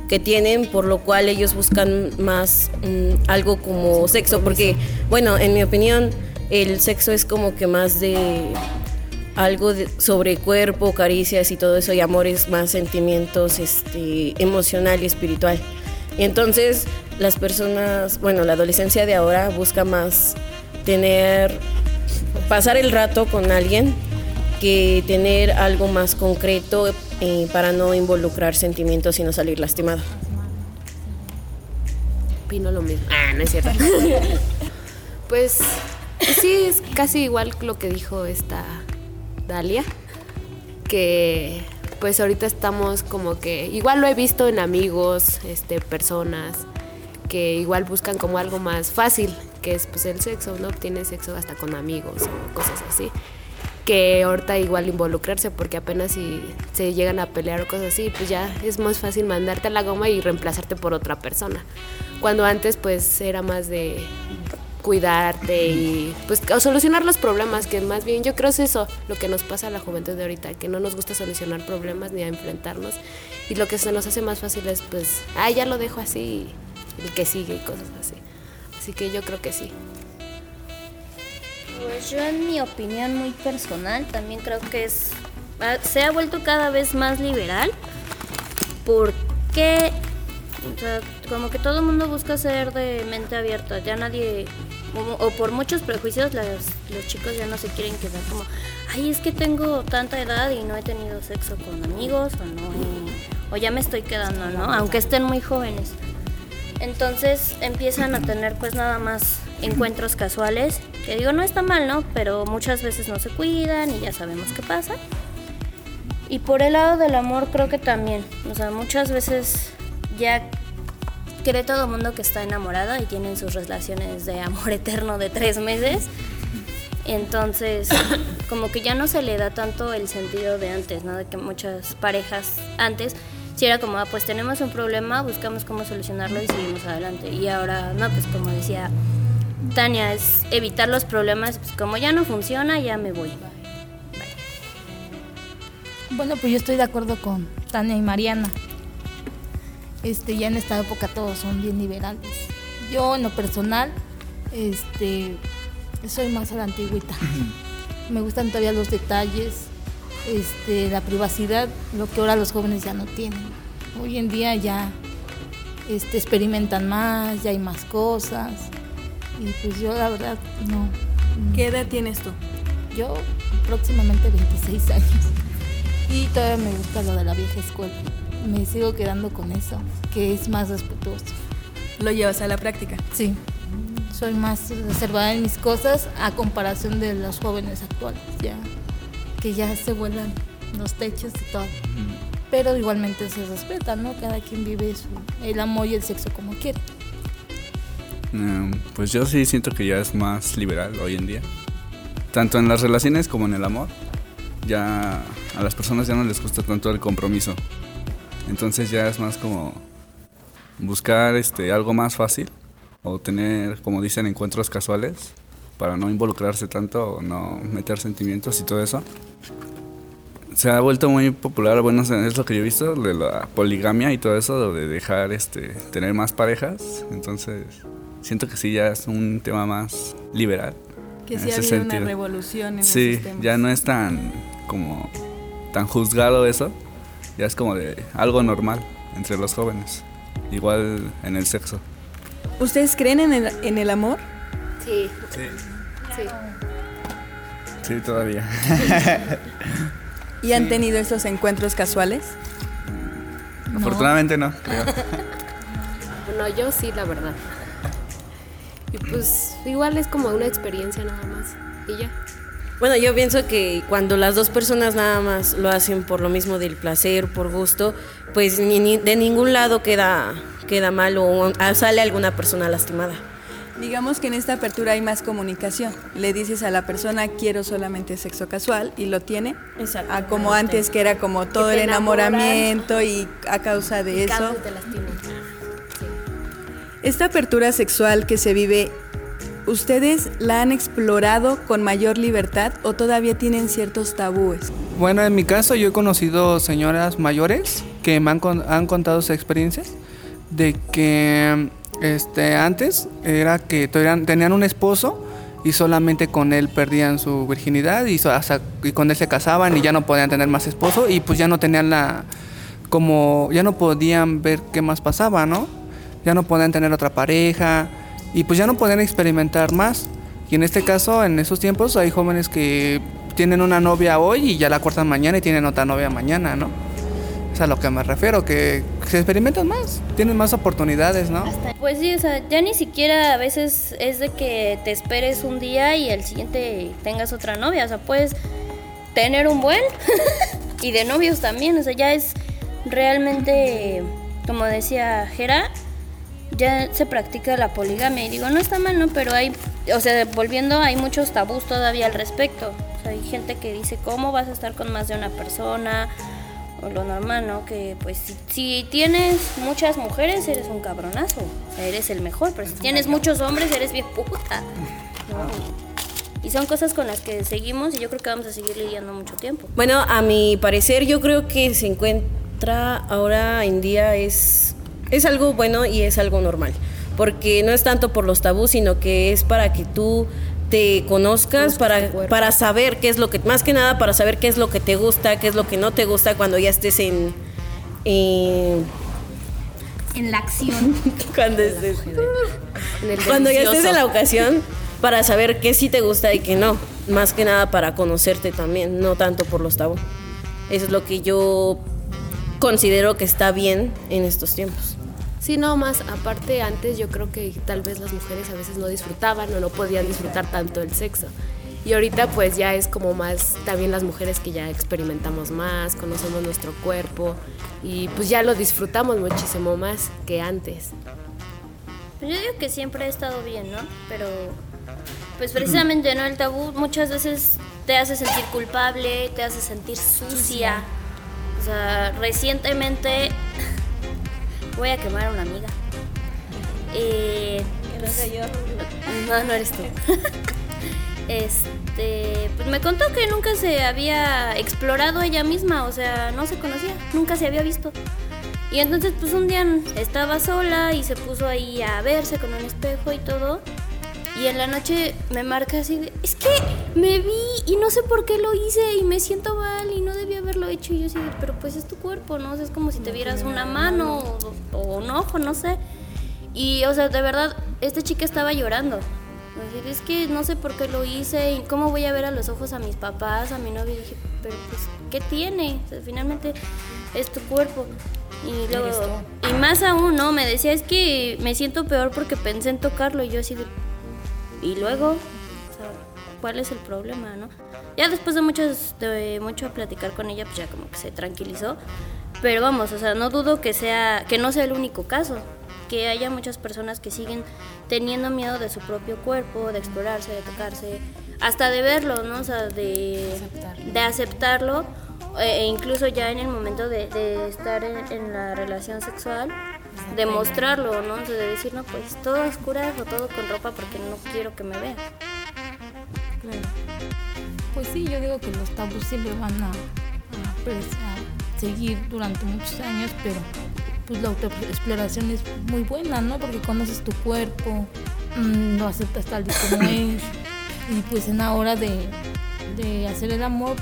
que tienen, por lo cual ellos buscan más mm, algo como sexo, porque, bueno, en mi opinión, el sexo es como que más de algo sobre cuerpo, caricias y todo eso, y amores más sentimientos este, emocional y espiritual. Y entonces las personas, bueno, la adolescencia de ahora busca más tener, pasar el rato con alguien que tener algo más concreto eh, para no involucrar sentimientos y no salir lastimado. Opino lo mismo. Ah, no es cierto. <laughs> pues sí, es casi igual lo que dijo esta Dalia, que pues ahorita estamos como que, igual lo he visto en amigos, este, personas que igual buscan como algo más fácil, que es pues el sexo, ¿no? Obtiene sexo hasta con amigos o cosas así. Que ahorita igual involucrarse porque apenas si se llegan a pelear o cosas así, pues ya es más fácil mandarte a la goma y reemplazarte por otra persona. Cuando antes pues era más de cuidarte y pues solucionar los problemas, que más bien yo creo es eso lo que nos pasa a la juventud de ahorita, que no nos gusta solucionar problemas ni a enfrentarnos y lo que se nos hace más fácil es pues, ah, ya lo dejo así, el que sigue y cosas así. Así que yo creo que sí. Pues yo en mi opinión muy personal también creo que es se ha vuelto cada vez más liberal porque o sea, como que todo el mundo busca ser de mente abierta, ya nadie, o, por muchos prejuicios, los chicos ya no se quieren quedar como, ay, es que tengo tanta edad y no he tenido sexo con amigos, o no, o ya me estoy quedando, ¿no? Aunque estén muy jóvenes. Entonces empiezan a tener pues nada más encuentros casuales, que digo, no está mal, ¿no? Pero muchas veces no se cuidan y ya sabemos qué pasa. Y por el lado del amor creo que también, o sea, muchas veces ya cree todo mundo que está enamorado y tienen sus relaciones de amor <laughs> eterno de tres meses. Entonces, como que ya no se le da tanto el sentido de antes, ¿no? De que muchas parejas antes, si era como, ah, pues tenemos un problema, buscamos cómo solucionarlo y seguimos adelante. Y ahora, no, pues como decía Tania, es evitar los problemas, pues como ya no funciona, ya me voy. Bueno, pues yo estoy de acuerdo con Tania y Mariana. Este, ya en esta época todos son bien liberales. Yo en lo personal, este, soy más a la antigüita. Me gustan todavía los detalles, este, la privacidad, lo que ahora los jóvenes ya no tienen. Hoy en día ya este, experimentan más, ya hay más cosas. Y pues yo la verdad no. ¿Qué edad tienes tú? Yo próximamente 26 años. Y todavía me gusta lo de la vieja escuela me sigo quedando con eso, que es más respetuoso. ¿Lo llevas a la práctica? Sí, soy más reservada en mis cosas a comparación de los jóvenes actuales, ya que ya se vuelan los techos y todo. Pero igualmente se respeta, ¿no? Cada quien vive el amor y el sexo como quiere. Em, pues yo sí siento que ya es más liberal hoy en día. Tanto en las relaciones como en el amor. Ya a las personas ya no les gusta tanto el compromiso. Entonces ya es más como buscar este, algo más fácil o tener, como dicen, encuentros casuales para no involucrarse tanto o no meter sentimientos y todo eso. Se ha vuelto muy popular, bueno, es lo que yo he visto, de la poligamia y todo eso, de dejar este, tener más parejas. Entonces, siento que sí, ya es un tema más liberal. Que sí ha habido una revolución en Sí, ya no es tan como tan juzgado eso ya es como de algo normal entre los jóvenes, igual en el sexo. ¿Ustedes creen en el, en el amor? Sí. Sí. Sí. todavía. <laughs> ¿Y han tenido esos encuentros casuales? Afortunadamente no, creo. <laughs> bueno, yo sí, la verdad. Y pues igual es como una experiencia nada más. Y ya. Bueno, yo pienso que cuando las dos personas nada más lo hacen por lo mismo del placer, por gusto, pues ni, de ningún lado queda, queda mal o sale alguna persona lastimada. Digamos que en esta apertura hay más comunicación. Le dices a la persona quiero solamente sexo casual y lo tiene. Exacto. A como antes que era como todo el enamoramiento y a causa de eso. Esta apertura sexual que se vive ¿Ustedes la han explorado con mayor libertad o todavía tienen ciertos tabúes? Bueno, en mi caso yo he conocido señoras mayores que me han, han contado sus experiencias de que este, antes era que tenían un esposo y solamente con él perdían su virginidad y, con él se casaban y ya no podían tener más esposo y pues ya no tenían la como ya no podían ver qué más pasaba, ¿no? Ya no podían tener otra pareja y pues ya no podían experimentar más. Y en este caso, en esos tiempos hay jóvenes que tienen una novia hoy y ya la cortan mañana y tienen otra novia mañana, ¿no? Es a lo que me refiero, que se experimentan más, tienen más oportunidades, ¿no? Pues sí, o sea, ya ni siquiera a veces es de que te esperes un día y el siguiente tengas otra novia, o sea, puedes tener un buen <laughs> y de novios también, o sea, ya es realmente, como decía Jera, ya se practica la poligamia y digo, no está mal, ¿no? Pero hay, o sea, volviendo, hay muchos tabús todavía al respecto. O sea, hay gente que dice, ¿cómo vas a estar con más de una persona? Lo normal, ¿no? Que pues si, tienes muchas mujeres eres un cabronazo, eres el mejor, pero si tienes muchos hombres eres bien puta. Y son cosas con las que seguimos y yo creo que vamos a seguir lidiando mucho tiempo. Bueno, a mi parecer yo creo que se encuentra ahora en día es, es algo bueno y es algo normal. Porque no es tanto por los tabús, sino que es para que tú te conozcas para, para saber qué es lo que, más que nada para saber qué es lo que te gusta, qué es lo que no te gusta cuando ya estés en... en la acción. <laughs> cuando estés, cuando ya estés en la ocasión, para saber qué sí te gusta y qué no. Más que nada para conocerte también, no tanto por los tabú. Eso es lo que yo considero que está bien en estos tiempos. Sí, no, más aparte antes yo creo que tal vez las mujeres a veces no disfrutaban o no podían disfrutar tanto el sexo. Y ahorita pues ya es como más también las mujeres que ya experimentamos más, conocemos nuestro cuerpo y pues ya lo disfrutamos muchísimo más que antes. Pues yo digo que siempre ha estado bien, ¿no? Pero pues precisamente, ¿no? El tabú muchas veces te hace sentir culpable, te hace sentir sucia. O sea, recientemente Voy a quemar a una amiga. Eh, no yo. No, no eres tú. <laughs> este, pues me contó que nunca se había explorado ella misma, o sea, no se conocía, nunca se había visto. Y entonces pues un día estaba sola y se puso ahí a verse con un espejo y todo. Y en la noche me marca así de, es que me vi y no sé por qué lo hice y me siento mal y no debía haberlo hecho. Y yo así pero pues es tu cuerpo, ¿no? es como si te vieras una mano o, un ojo, no sé. Y, o sea, de verdad, esta chica estaba llorando. es que no sé por qué lo hice y cómo voy a ver a los ojos a mis papás, a mi novio. Y dije, pero pues, ¿qué tiene? finalmente es tu cuerpo. Y luego, y más aún, ¿no? Me decía, es que me siento peor porque pensé en tocarlo. Y yo así de, y luego, ¿cuál es el problema, no? Ya después de, muchos, de mucho platicar con ella, pues ya como que se tranquilizó. Pero vamos, o sea, no dudo que sea, que no sea el único caso. Que haya muchas personas que siguen teniendo miedo de su propio cuerpo, de explorarse, de tocarse, hasta de verlo, ¿no? O sea, de aceptarlo, de aceptarlo e, e incluso ya en el momento de, estar en, la relación sexual, demostrarlo, ¿no? De decir, no, pues todo a oscuras o todo con ropa porque no quiero que me vean. Claro. Pues sí, yo digo que los tabús siempre van a, pues, seguir durante muchos años, pero pues la autoexploración es muy buena, ¿no? Porque conoces tu cuerpo, mm, lo aceptas tal y como <coughs> es, y pues en la hora de, de hacer el amor,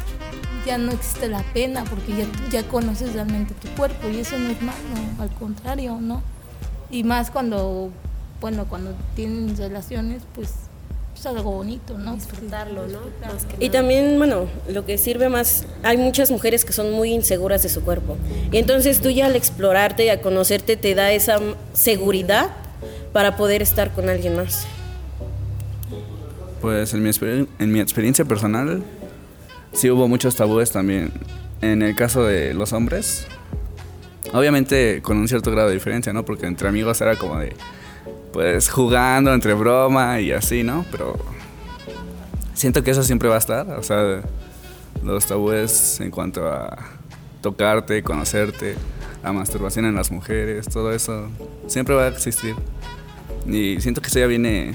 ya no existe la pena porque ya, ya conoces realmente tu cuerpo y eso no es malo, al contrario, ¿no? Y más cuando, bueno, cuando tienen relaciones, pues es algo bonito, ¿no? Disfrutarlo, ¿no? y también, bueno, lo que sirve más, hay muchas mujeres que son muy inseguras de su cuerpo. Y entonces tú ya al explorarte y a conocerte te da esa seguridad para poder estar con alguien más. Pues en mi, en mi experiencia personal, sí hubo muchos tabúes también. En el caso de los hombres, obviamente con un cierto grado de diferencia, ¿no? Porque entre amigos era como de, pues jugando entre broma y así, ¿no? Pero siento que eso siempre va a estar, o sea, los tabúes en cuanto a tocarte, conocerte, la masturbación en las mujeres, todo eso siempre va a existir. Y siento que eso ya viene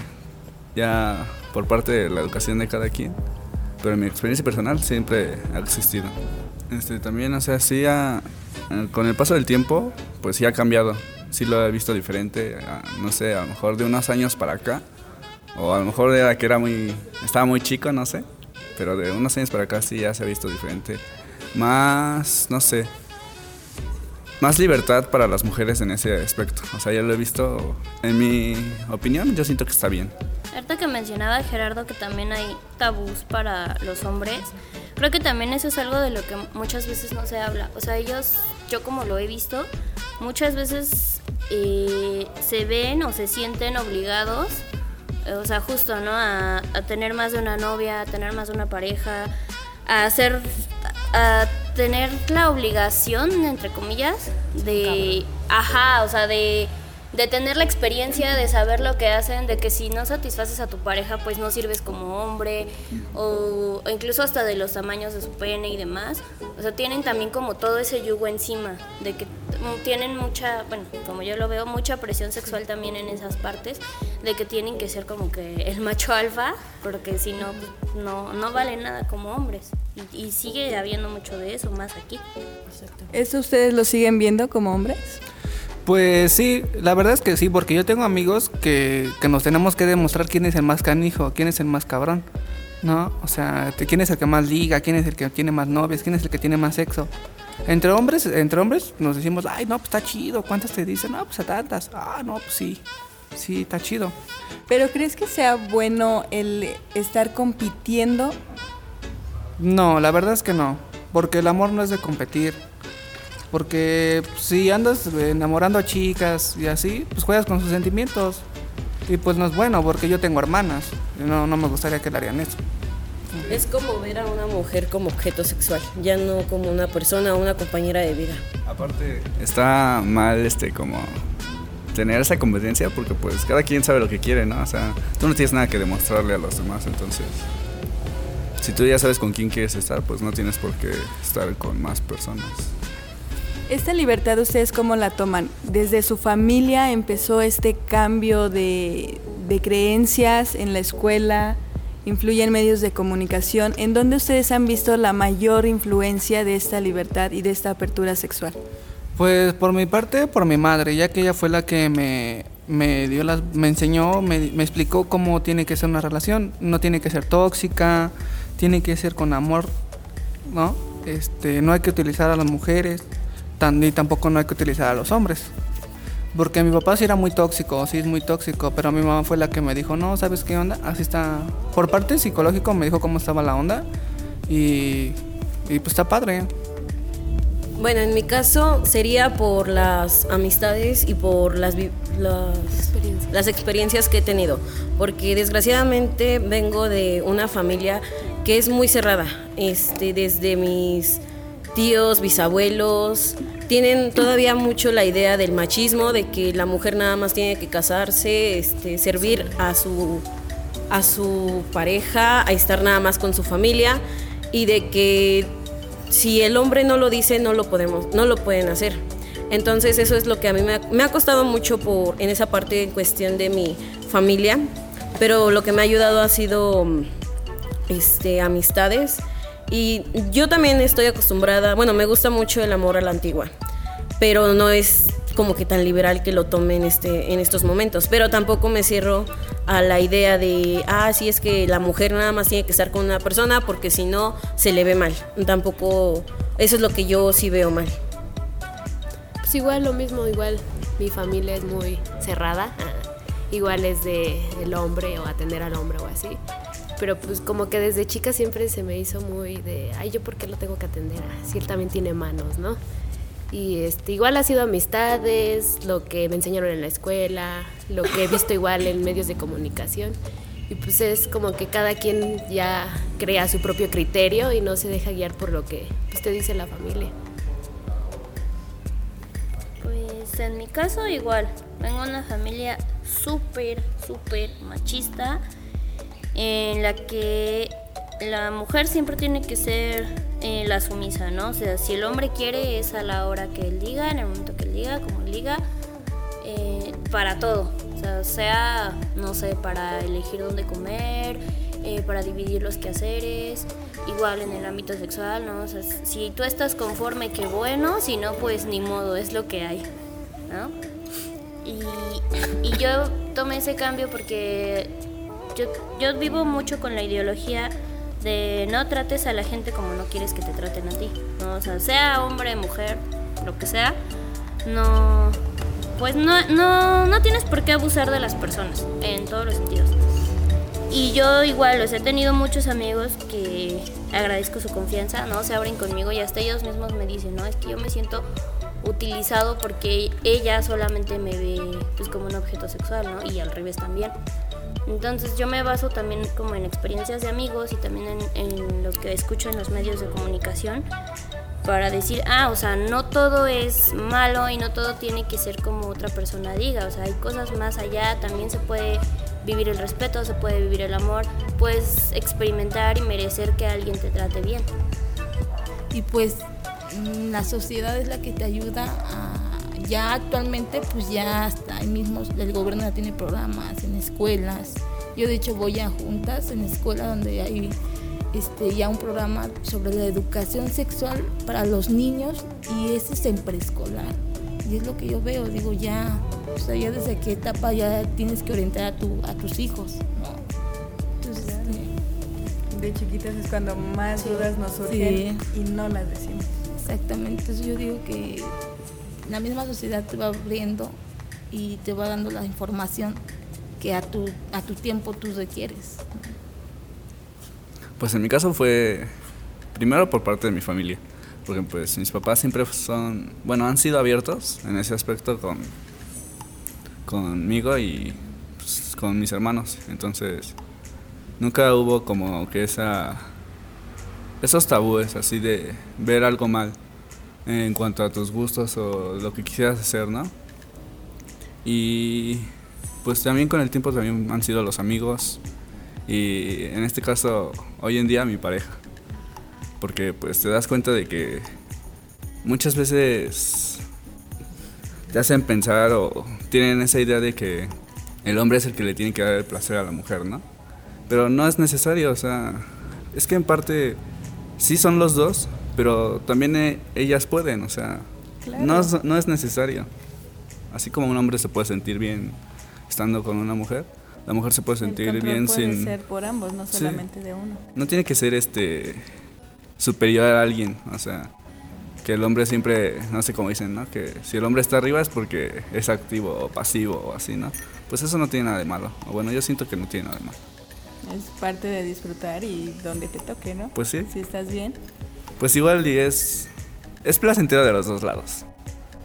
ya por parte de la educación de cada quien pero mi experiencia personal siempre ha existido. Este, también, o sea, sí ha, eh, con el paso del tiempo, pues sí ha cambiado. Sí lo he visto diferente, no sé, a lo mejor de unos años para acá, O a lo mejor era que era muy, estaba muy chico, no sé. Pero de unos años para acá sí ya se ha visto diferente. Más, no sé, más libertad para las mujeres en ese aspecto. O sea, ya lo he visto, en mi opinión, yo siento que está bien. Ahorita que mencionaba Gerardo que también hay tabús para los hombres, creo que también eso es algo de lo que muchas veces no se habla. O sea, ellos, yo como lo he visto, muchas veces eh, se ven o se sienten obligados, o sea, justo, ¿no? A, a tener más de una novia, a tener más de una pareja, a hacer a tener la obligación, entre comillas, de, ajá, o sea, de, de tener la experiencia, de saber lo que hacen, de que si no satisfaces a tu pareja, pues no sirves como hombre, o, o incluso hasta de los tamaños de su pene y demás. O sea, tienen también como todo ese yugo encima, de que tienen mucha, bueno, como yo lo veo, mucha presión sexual también en esas partes, de que tienen que ser como que el macho alfa, porque si no, no, no valen nada como hombres. Y, y sigue habiendo mucho de eso más aquí. ¿Eso ustedes lo siguen viendo como hombres? Pues sí, la verdad es que sí, porque yo tengo amigos que, que nos tenemos que demostrar quién es el más canijo, quién es el más cabrón, ¿no? O sea, quién es el que más liga, quién es el que tiene más novias, quién es el que tiene más sexo. Entre hombres, entre hombres nos decimos, ay, no, pues está chido, ¿cuántas te dicen? No, pues a tantas. Ah, no, pues sí, sí, está chido. ¿Pero crees que sea bueno el estar compitiendo? No, la verdad es que no, porque el amor no es de competir. Porque si andas enamorando a chicas y así, pues juegas con sus sentimientos. Y pues no es bueno, porque yo tengo hermanas. y No, no me gustaría que le harían eso. Es como ver a una mujer como objeto sexual, ya no como una persona o una compañera de vida. Aparte, está mal este como tener esa competencia porque pues cada quien sabe lo que quiere, ¿no? O sea, tú no tienes nada que demostrarle a los demás, entonces si tú ya sabes con quién quieres estar, pues no tienes por qué estar con más personas. ¿Esta libertad ustedes cómo la toman? ¿Desde su familia empezó este cambio de, creencias en la escuela? ¿Influyen medios de comunicación? ¿En dónde ustedes han visto la mayor influencia de esta libertad y de esta apertura sexual? Pues por mi parte, por mi madre, ya que ella fue la que me, me dio las, me enseñó, me, me explicó cómo tiene que ser una relación. No tiene que ser tóxica, tiene que ser con amor, ¿no? Este, no hay que utilizar a las mujeres, tan, ni tampoco no hay que utilizar a los hombres. Porque mi papá sí era muy tóxico, sí es muy tóxico, pero mi mamá fue la que me dijo, no, ¿sabes qué onda? Así está. Por parte psicológico me dijo cómo estaba la onda y, y pues está padre. Bueno, en mi caso sería por las amistades y por las, las, las experiencias que he tenido, porque desgraciadamente vengo de una familia que es muy cerrada, este, desde mis tíos, bisabuelos, tienen todavía mucho la idea del machismo, de que la mujer nada más tiene que casarse, este, servir a su, a su pareja, a estar nada más con su familia y de que si el hombre no lo dice no lo podemos, no lo pueden hacer. Entonces eso es lo que a mí me ha, me ha costado mucho por en esa parte en cuestión de mi familia, pero lo que me ha ayudado ha sido este amistades y yo también estoy acostumbrada, bueno, me gusta mucho el amor a la antigua, pero no es como que tan liberal que lo tome en, este, en estos momentos. Pero tampoco me cierro a la idea de, ah, sí es que la mujer nada más tiene que estar con una persona porque si no se le ve mal. Tampoco, eso es lo que yo sí veo mal. Pues igual lo mismo, igual mi familia es muy cerrada, ah, igual es de el hombre o atender al hombre o así. Pero pues como que desde chica siempre se me hizo muy de, ay, yo por qué lo tengo que atender, Ah, si él también tiene manos, ¿no? Y este, igual ha sido amistades, lo que me enseñaron en la escuela, lo que he visto igual en medios de comunicación. Y pues es como que cada quien ya crea su propio criterio y no se deja guiar por lo que pues, te dice la familia. Pues en mi caso igual, vengo de una familia súper, súper machista, en la que la mujer siempre tiene que ser eh, la sumisa, ¿no? O sea, si el hombre quiere es a la hora que él diga, en el momento que él diga, como él diga, eh, para todo. O sea, sea, no sé, para elegir dónde comer, eh, para dividir los quehaceres, igual en el ámbito sexual, ¿no? O sea, si tú estás conforme, qué bueno, si no, pues ni modo, es lo que hay, ¿no? Y, y yo tomé ese cambio porque yo, vivo mucho con la ideología de no trates a la gente como no quieres que te traten a ti. ¿no? O sea, sea hombre, mujer, lo que sea, no. Pues no, no, no tienes por qué abusar de las personas, en todos los sentidos. Y yo igual, los he tenido muchos amigos que agradezco su confianza, ¿no? Se abren conmigo y hasta ellos mismos me dicen, no, es que yo me siento utilizado porque ella solamente me ve pues como un objeto sexual, ¿no? Y al revés también. Entonces yo me baso también como en experiencias de amigos y también en, en lo que escucho en los medios de comunicación para decir, ah, o sea, no todo es malo y no todo tiene que ser como otra persona diga, o sea, hay cosas más allá, también se puede vivir el respeto, se puede vivir el amor, puedes experimentar y merecer que alguien te trate bien. Y pues la sociedad es la que te ayuda a ya actualmente pues ya hasta ahí mismo el gobierno ya tiene programas en escuelas. Yo de hecho voy a juntas en escuela donde hay este, ya un programa sobre la educación sexual para los niños y ese es en preescolar. Y es lo que yo veo, digo, ya, o sea, ya desde qué etapa ya tienes que orientar a, tu, a tus hijos, ¿no? Entonces, este, De chiquitas es cuando más dudas nos surgen y no las decimos. Exactamente, entonces yo digo que la misma sociedad te va abriendo y te va dando la información que a tu, a tu tiempo tú requieres. Pues en mi caso fue primero por parte de mi familia, porque pues mis papás siempre son, bueno, han sido abiertos en ese aspecto con conmigo y pues, con mis hermanos, entonces nunca hubo como que esa esos tabúes así de ver algo mal en cuanto a tus gustos o lo que quisieras hacer, ¿no? Y pues también con el tiempo también han sido los amigos y en este caso hoy en día mi pareja. Porque pues te das cuenta de que muchas veces te hacen pensar o tienen esa idea de que el hombre es el que le tiene que dar el placer a la mujer, ¿no? Pero no es necesario, o sea, es que en parte sí son los dos, pero también eh, ellas pueden, o sea, no, es, no es necesario. Así como un hombre se puede sentir bien estando con una mujer, la mujer se puede sentir El bien puede sin... ser por ambos, no Sí. solamente de uno. No tiene que ser este superior a alguien, o sea, que el hombre siempre, no sé cómo dicen, ¿no? Que si el hombre está arriba es porque es activo o pasivo o así, ¿no? Pues eso no tiene nada de malo. O bueno, yo siento que no tiene nada de malo. Es parte de disfrutar y donde te toque, ¿no? Pues sí. Si estás bien. Pues igual y es es placentero de los dos lados.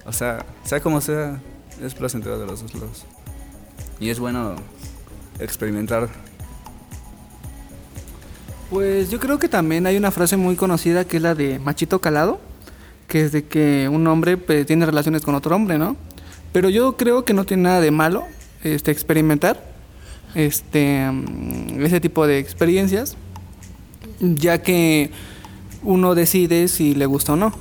O sea, sea como sea, es placentero de los dos lados. Y es bueno experimentar. Pues yo creo que también hay una frase muy conocida que es la de machito calado, que es de que un hombre pues, tiene relaciones con otro hombre, ¿no? Pero yo creo que no tiene nada de malo este, experimentar este, mm, ese tipo de experiencias, ya que uno decide si le gusta o no.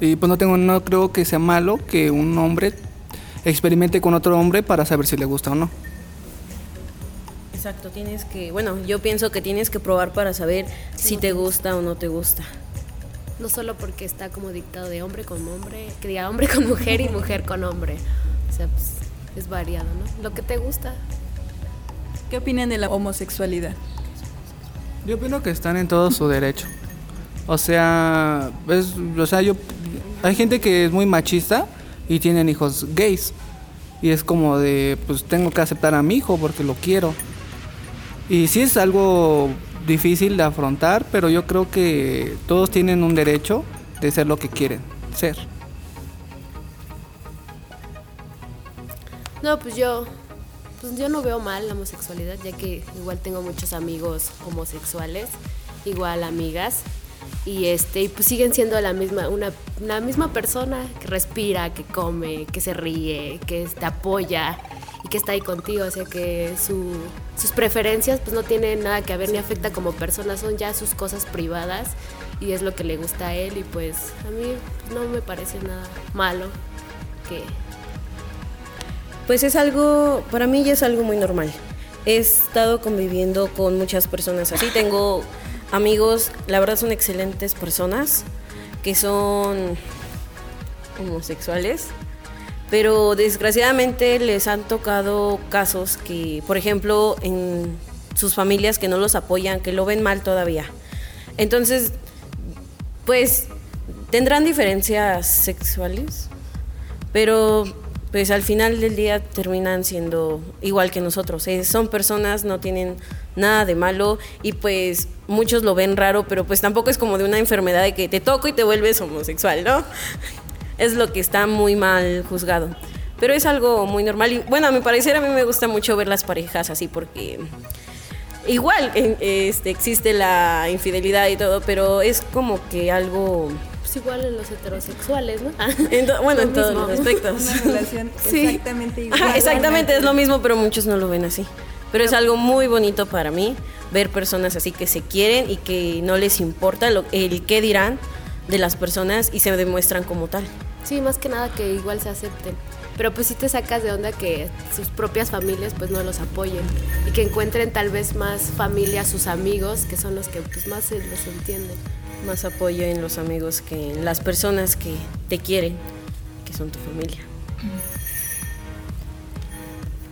Y pues no tengo, no creo que sea malo que un hombre experimente con otro hombre para saber si le gusta o no. Exacto, tienes que, bueno, yo pienso que tienes que probar para saber si te gusta o no te gusta. No solo porque está como dictado de hombre con hombre, que diga hombre con mujer y mujer con hombre. O sea, pues es variado, ¿no? Lo que te gusta. ¿Qué opinan de la homosexualidad? Yo opino que están en todo su derecho. O sea, es, o sea, yo hay gente que es muy machista y tienen hijos gays. Y es como de, pues tengo que aceptar a mi hijo porque lo quiero. Y sí es algo difícil de afrontar, pero yo creo que todos tienen un derecho de ser lo que quieren ser. No, pues yo, pues yo no veo mal la homosexualidad, ya que igual tengo muchos amigos homosexuales, igual amigas, y este, y pues siguen siendo la misma, una, la misma persona que respira, que come, que se ríe, que te apoya y que está ahí contigo, o sea que su, sus preferencias pues no tienen nada que ver ni afecta como persona, son ya sus cosas privadas y es lo que le gusta a él y pues a mí no me parece nada malo que Pues es algo, para mí ya es algo muy normal. He estado conviviendo con muchas personas así. Tengo amigos, la verdad son excelentes personas, que son homosexuales, pero desgraciadamente les han tocado casos que, por ejemplo, en sus familias que no los apoyan, que lo ven mal todavía. Entonces, pues tendrán diferencias sexuales, pero pues al final del día terminan siendo igual que nosotros. Eh, son personas, no tienen nada de malo y pues muchos lo ven raro, pero pues tampoco es como de una enfermedad de que te toco y te vuelves homosexual, ¿no? <laughs> Es lo que está muy mal juzgado. Pero es algo muy normal y bueno, a mi parecer a mí me gusta mucho ver las parejas así porque igual este, existe la infidelidad y todo, pero es como que algo pues igual en los heterosexuales, ¿no? bueno, en todos los aspectos. Una relación <laughs> exactamente igual. exactamente, es lo mismo, pero muchos no lo ven así. Pero es algo muy bonito para mí ver personas así que se quieren y que no les importa lo, el qué dirán de las personas y se demuestran como tal. Sí, más que nada que igual se acepten. Pero pues sí te sacas de onda que sus propias familias pues no los apoyen y que encuentren tal vez más familia, sus amigos, que son los que pues más se los entienden más apoyo en los amigos que en las personas que te quieren, que son tu familia.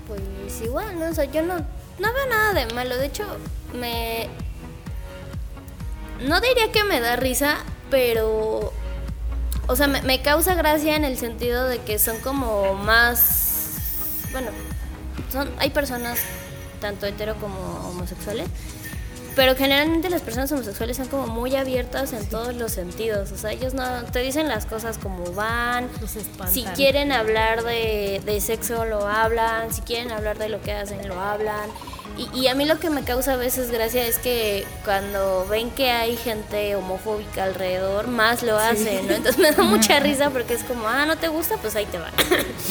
Pues igual, ¿no? O sea, yo no, no veo nada de malo. De hecho, me... No diría que me da risa, pero... O sea, me, me causa gracia en el sentido de que son como más... Bueno, son, hay personas, tanto hetero como homosexuales, pero generalmente las personas homosexuales son como muy abiertas en todos los sentidos. O sea, ellos no te dicen las cosas como van. Si quieren hablar de, de, sexo, lo hablan. Si quieren hablar de lo que hacen, lo hablan. Y, y, a mí lo que me causa a veces gracia es que cuando ven que hay gente homofóbica alrededor, más lo hacen, ¿no? Entonces me da <laughs> mucha risa porque es como, ah, no te gusta, pues ahí te va.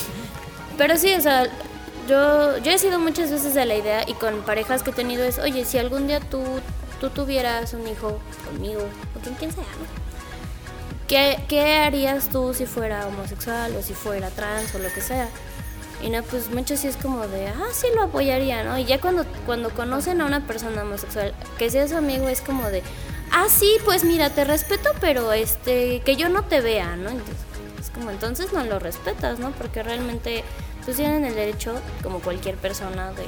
<laughs> Pero sí, o sea, yo, yo he sido muchas veces de la idea y con parejas que he tenido es, oye, si algún día tú, tú tuvieras un hijo conmigo o con quien sea, ¿Qué, ¿Qué harías tú si fuera homosexual o si fuera trans o lo que sea? Y no, pues muchos sí es como de, ah, sí lo apoyaría, ¿no? Y ya cuando, cuando conocen a una persona homosexual, que sea su amigo, es como de, ah, sí, pues mira, te respeto, pero este, que yo no te vea, ¿no? Entonces, es como, entonces no lo respetas, ¿no? Porque realmente pues tienen el derecho, como cualquier persona, de,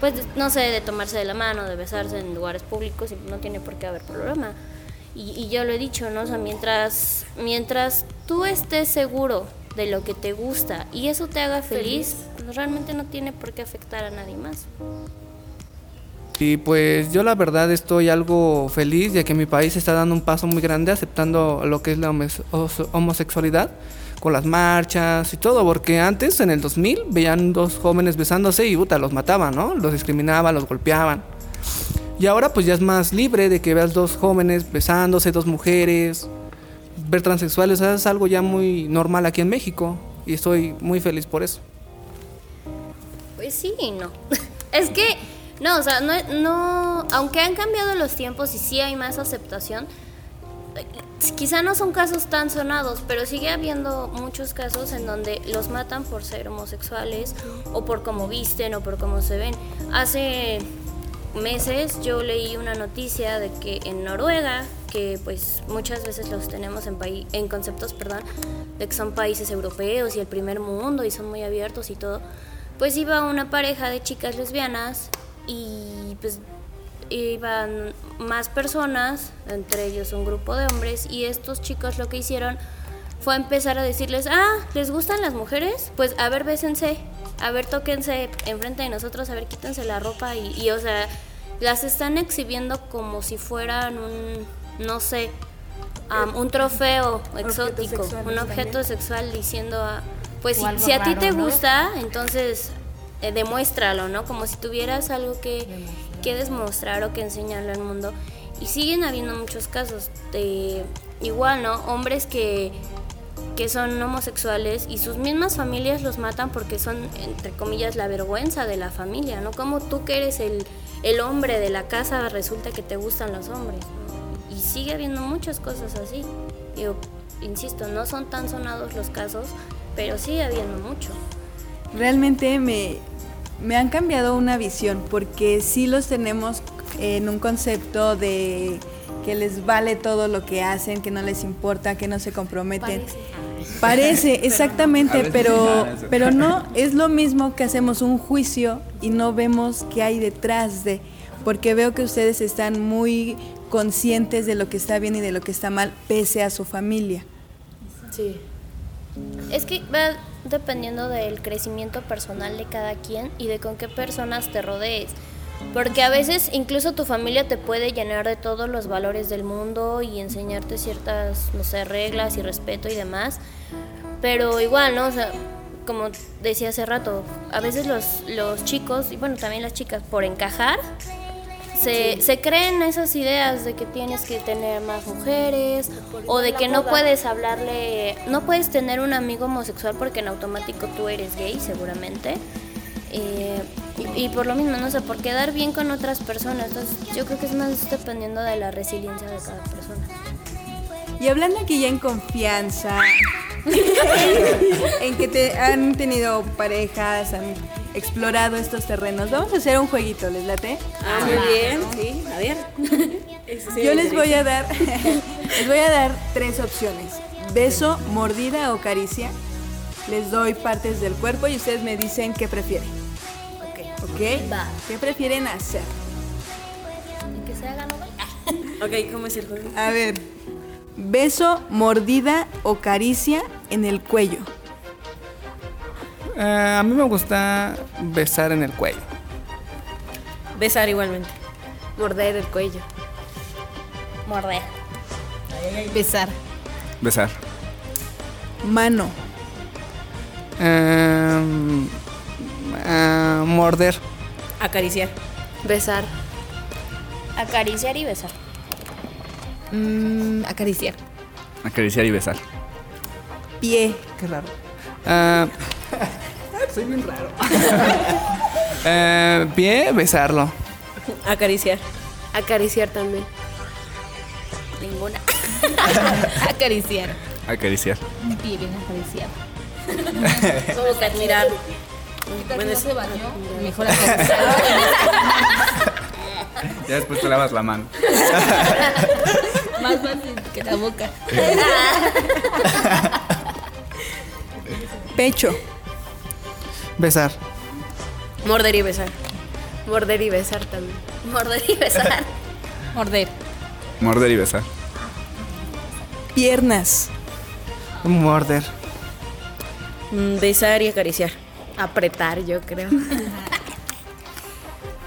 pues, no sé, de tomarse de la mano, de besarse en lugares públicos y no tiene por qué haber problema. Y, yo lo he dicho, ¿no? O sea, mientras, mientras tú estés seguro de lo que te gusta y eso te haga feliz, Pues realmente no tiene por qué afectar a nadie más. Y pues yo la verdad estoy algo feliz ya que mi país está dando un paso muy grande aceptando lo que es la homosexualidad con las marchas y todo, porque antes en el 2000 veían dos jóvenes besándose y puta, los mataban, ¿no? Los discriminaban, los golpeaban. Y ahora pues ya es más libre de que veas dos jóvenes besándose, dos mujeres, ver transexuales, es algo ya muy normal aquí en México y estoy muy feliz por eso. Pues sí no. <laughs> es que, no, o sea, no, aunque han cambiado los tiempos y sí hay más aceptación, quizá no son casos tan sonados, pero sigue habiendo muchos casos en donde los matan por ser homosexuales o por cómo visten o por cómo se ven. Hace meses yo leí una noticia de que en Noruega, que pues muchas veces los tenemos en, en conceptos, perdón, de que son países europeos y el primer mundo y son muy abiertos y todo, pues iba una pareja de chicas lesbianas y pues iban más personas, entre ellos un grupo de hombres, y estos chicos lo que hicieron fue empezar a decirles, ah, ¿les gustan las mujeres? Pues a ver, bésense, a ver, tóquense enfrente de nosotros, a ver, quítense la ropa y, o sea, las están exhibiendo como si fueran un, no sé, un trofeo exótico, un objeto sexual diciendo, ah, pues si, a ti te gusta, entonces eh, demuéstralo, ¿no? Como si tuvieras algo que que demostrar o que enseñarle al mundo. Y siguen habiendo muchos casos de igual, ¿no? Hombres que, que son homosexuales y sus mismas familias los matan porque son, entre comillas, la vergüenza de la familia, ¿no? Como tú que eres el, el hombre de la casa resulta que te gustan los hombres. Y sigue habiendo muchas cosas así. Yo insisto, no son tan sonados los casos, pero sigue habiendo mucho. Realmente me, me han cambiado una visión, porque sí los tenemos en un concepto de que les vale todo lo que hacen, que no les importa, que no se comprometen. Parece, exactamente, pero, <laughs> pero no, <laughs> es lo mismo que hacemos un juicio y no vemos qué hay detrás de, porque veo que ustedes están muy conscientes de lo que está bien y de lo que está mal, pese a su familia. Sí. Es que va dependiendo del crecimiento personal de cada quien y de con qué personas te rodees. Porque a veces incluso tu familia te puede llenar de todos los valores del mundo y enseñarte ciertas, no sé, reglas y respeto y demás. Pero igual, ¿no? O sea, como decía hace rato, a veces los, los chicos, y bueno, también las chicas, por encajar, se, se creen esas ideas de que tienes que tener más mujeres o de que no puedes hablarle, no puedes tener un amigo homosexual porque en automático tú eres gay seguramente. Eh, y, y por lo mismo, no sé, por quedar bien con otras personas. Entonces yo creo que es más dependiendo de la resiliencia de cada persona. Y hablando aquí ya en confianza, <laughs> en que te han tenido parejas, han explorado estos terrenos, vamos a hacer un jueguito, ¿les late? Ah, muy bien, sí, a ver. <laughs> Yo les voy a dar, <laughs> les voy a dar tres opciones: beso, mordida o caricia. Les doy partes del cuerpo y ustedes me dicen qué prefieren. ¿Ok? Va. ¿Qué prefieren hacer? Que se haga. <laughs> Ok, ¿cómo es el juego? A ver, beso, mordida o caricia en el cuello. Eh, a mí me gusta besar en el cuello. Besar igualmente. Morder el cuello. Morder. Besar. Besar. Mano, Em, eh, morder. Acariciar. Besar. Acariciar y besar. Mm, acariciar. Acariciar y besar. pie, Qué raro. Soy bien raro. <laughs> Eh, pie, besarlo. Acariciar. Acariciar también. Ninguna. <laughs> acariciar. Acariciar. Mi pie bien acariciar. <laughs> Vamos a admirar. Bueno, no se bañó, mejor acariciar. Ya después te lavas la mano. Más fácil que la boca. pecho, Besar. Morder y besar. Morder y besar también. Morder y besar. <laughs> Morder. Morder y besar. piernas, Morder. Mm, Besar y acariciar. Apretar, yo creo. <laughs>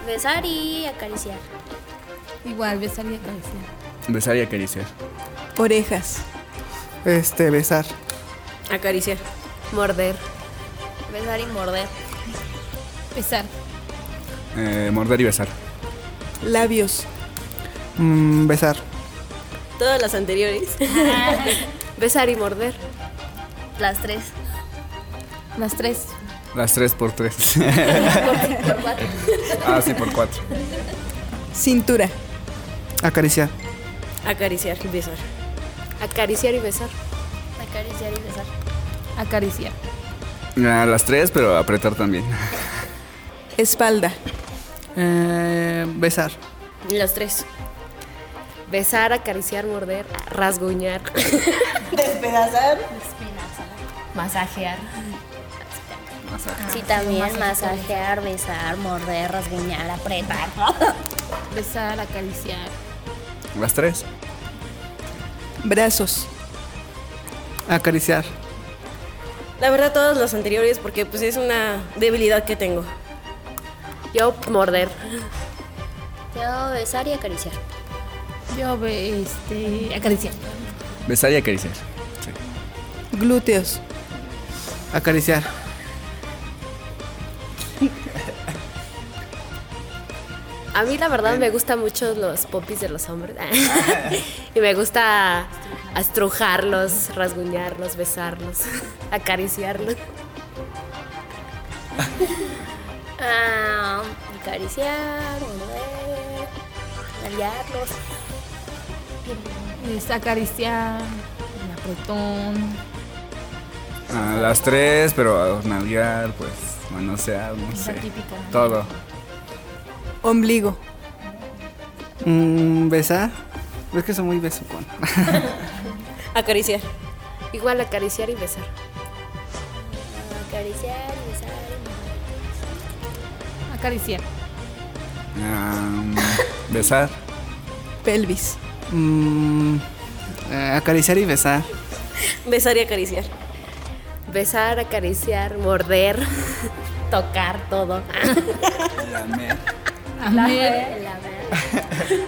Besar y acariciar. Igual, besar y acariciar. Besar y acariciar. orejas, Este, besar. Acariciar. Morder. Besar y morder. Besar. Eh, morder y besar. labios, Mm, besar. Todas las anteriores. <laughs> Besar y morder. Las tres. Las tres. Las tres por tres. <laughs> ah, sí, por cuatro. cintura, Acariciar. Acariciar y besar. Acariciar y besar. Acariciar y besar. Acariciar. Las tres, pero apretar también. espalda, Eh, besar. Las tres. Besar, acariciar, morder, rasguñar. <laughs> Despedazar. Masajear. Sí, también masajear, besar, morder, rasguñar, apretar. <laughs> Besar, acariciar. Las tres. brazos, Acariciar. La verdad, todos los anteriores, porque pues es una debilidad que tengo. Yo morder. Yo besar y acariciar. Yo, be- este, acariciar. Besar y acariciar. Sí. glúteos, Acariciar. <laughs> A mí la verdad me gustan mucho los popis de los hombres. <laughs> <laughs> y me gusta estrujarlos, rasguñarlos, besarlos, <laughs> acariciarlos. Ah, acariciar, aliarlos. Es acariciar. Un apretón. Ah, las tres, pero nalguear, pues, manosear, no sé. típica. Todo. Ombligo, Mm, besar. Es que soy muy besucón. <laughs> Acariciar. Igual acariciar y besar. Acariciar y besar. Acariciar. <laughs> Besar. Pelvis. Mm, eh, acariciar y besar. <laughs> Besar y acariciar. Besar, acariciar, morder, tocar todo. <laughs> Amén.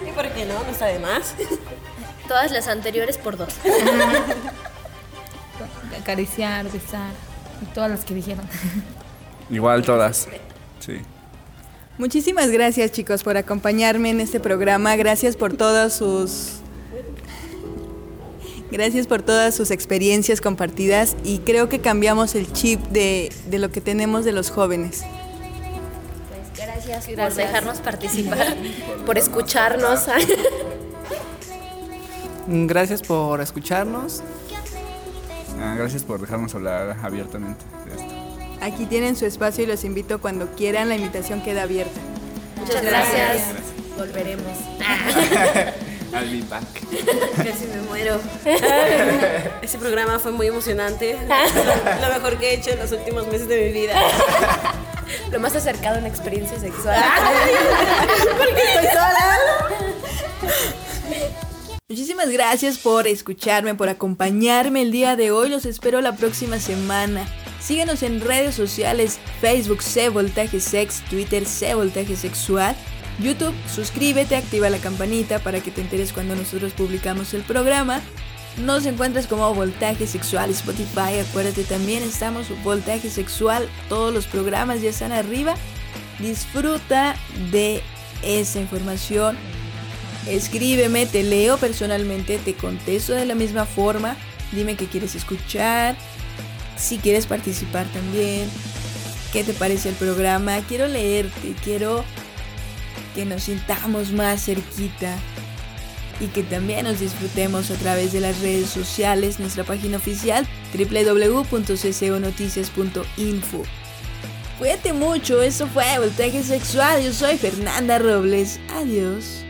¿Y por qué no? No está de más. Todas las anteriores por dos. <laughs> Acariciar, besar. Y todas las que dijeron. <laughs> Igual todas. Sí. Muchísimas gracias chicos por acompañarme en este programa. Gracias por todas sus... Gracias por todas sus experiencias compartidas y creo que cambiamos el chip de, de lo que tenemos de los jóvenes. Gracias, por dejarnos participar. Por escucharnos. <laughs> Gracias por escucharnos. Ah, gracias por dejarnos hablar abiertamente de esto. Aquí tienen su espacio y los invito cuando quieran. La invitación queda abierta. Muchas gracias. Volveremos. <laughs> I'll be back. Casi me muero. <laughs> Ese programa fue muy emocionante. <laughs> Lo mejor que he hecho en los últimos meses de mi vida. Lo más acercado a una experiencia sexual. Porque estoy sola. Muchísimas gracias por escucharme, por acompañarme el día de hoy. Los espero la próxima semana. Síguenos en redes sociales, Facebook C Voltaje Sex, Twitter C Voltaje Sexual, YouTube, suscríbete, activa la campanita para que te enteres cuando nosotros publicamos el programa. Nos encuentras como Voltaje Sexual Spotify, acuérdate también estamos Voltaje Sexual, todos los programas ya están arriba. Disfruta de esa información. Escríbeme, te leo personalmente, te contesto de la misma forma. Dime qué quieres escuchar, si quieres participar también, qué te parece el programa. Quiero leerte, quiero que nos sintamos más cerquita y que también nos disfrutemos a través de las redes sociales, nuestra página oficial www.cconoticias.info. Cuídate mucho, eso fue Voltaje Sexual, yo soy Fernanda Robles, adiós.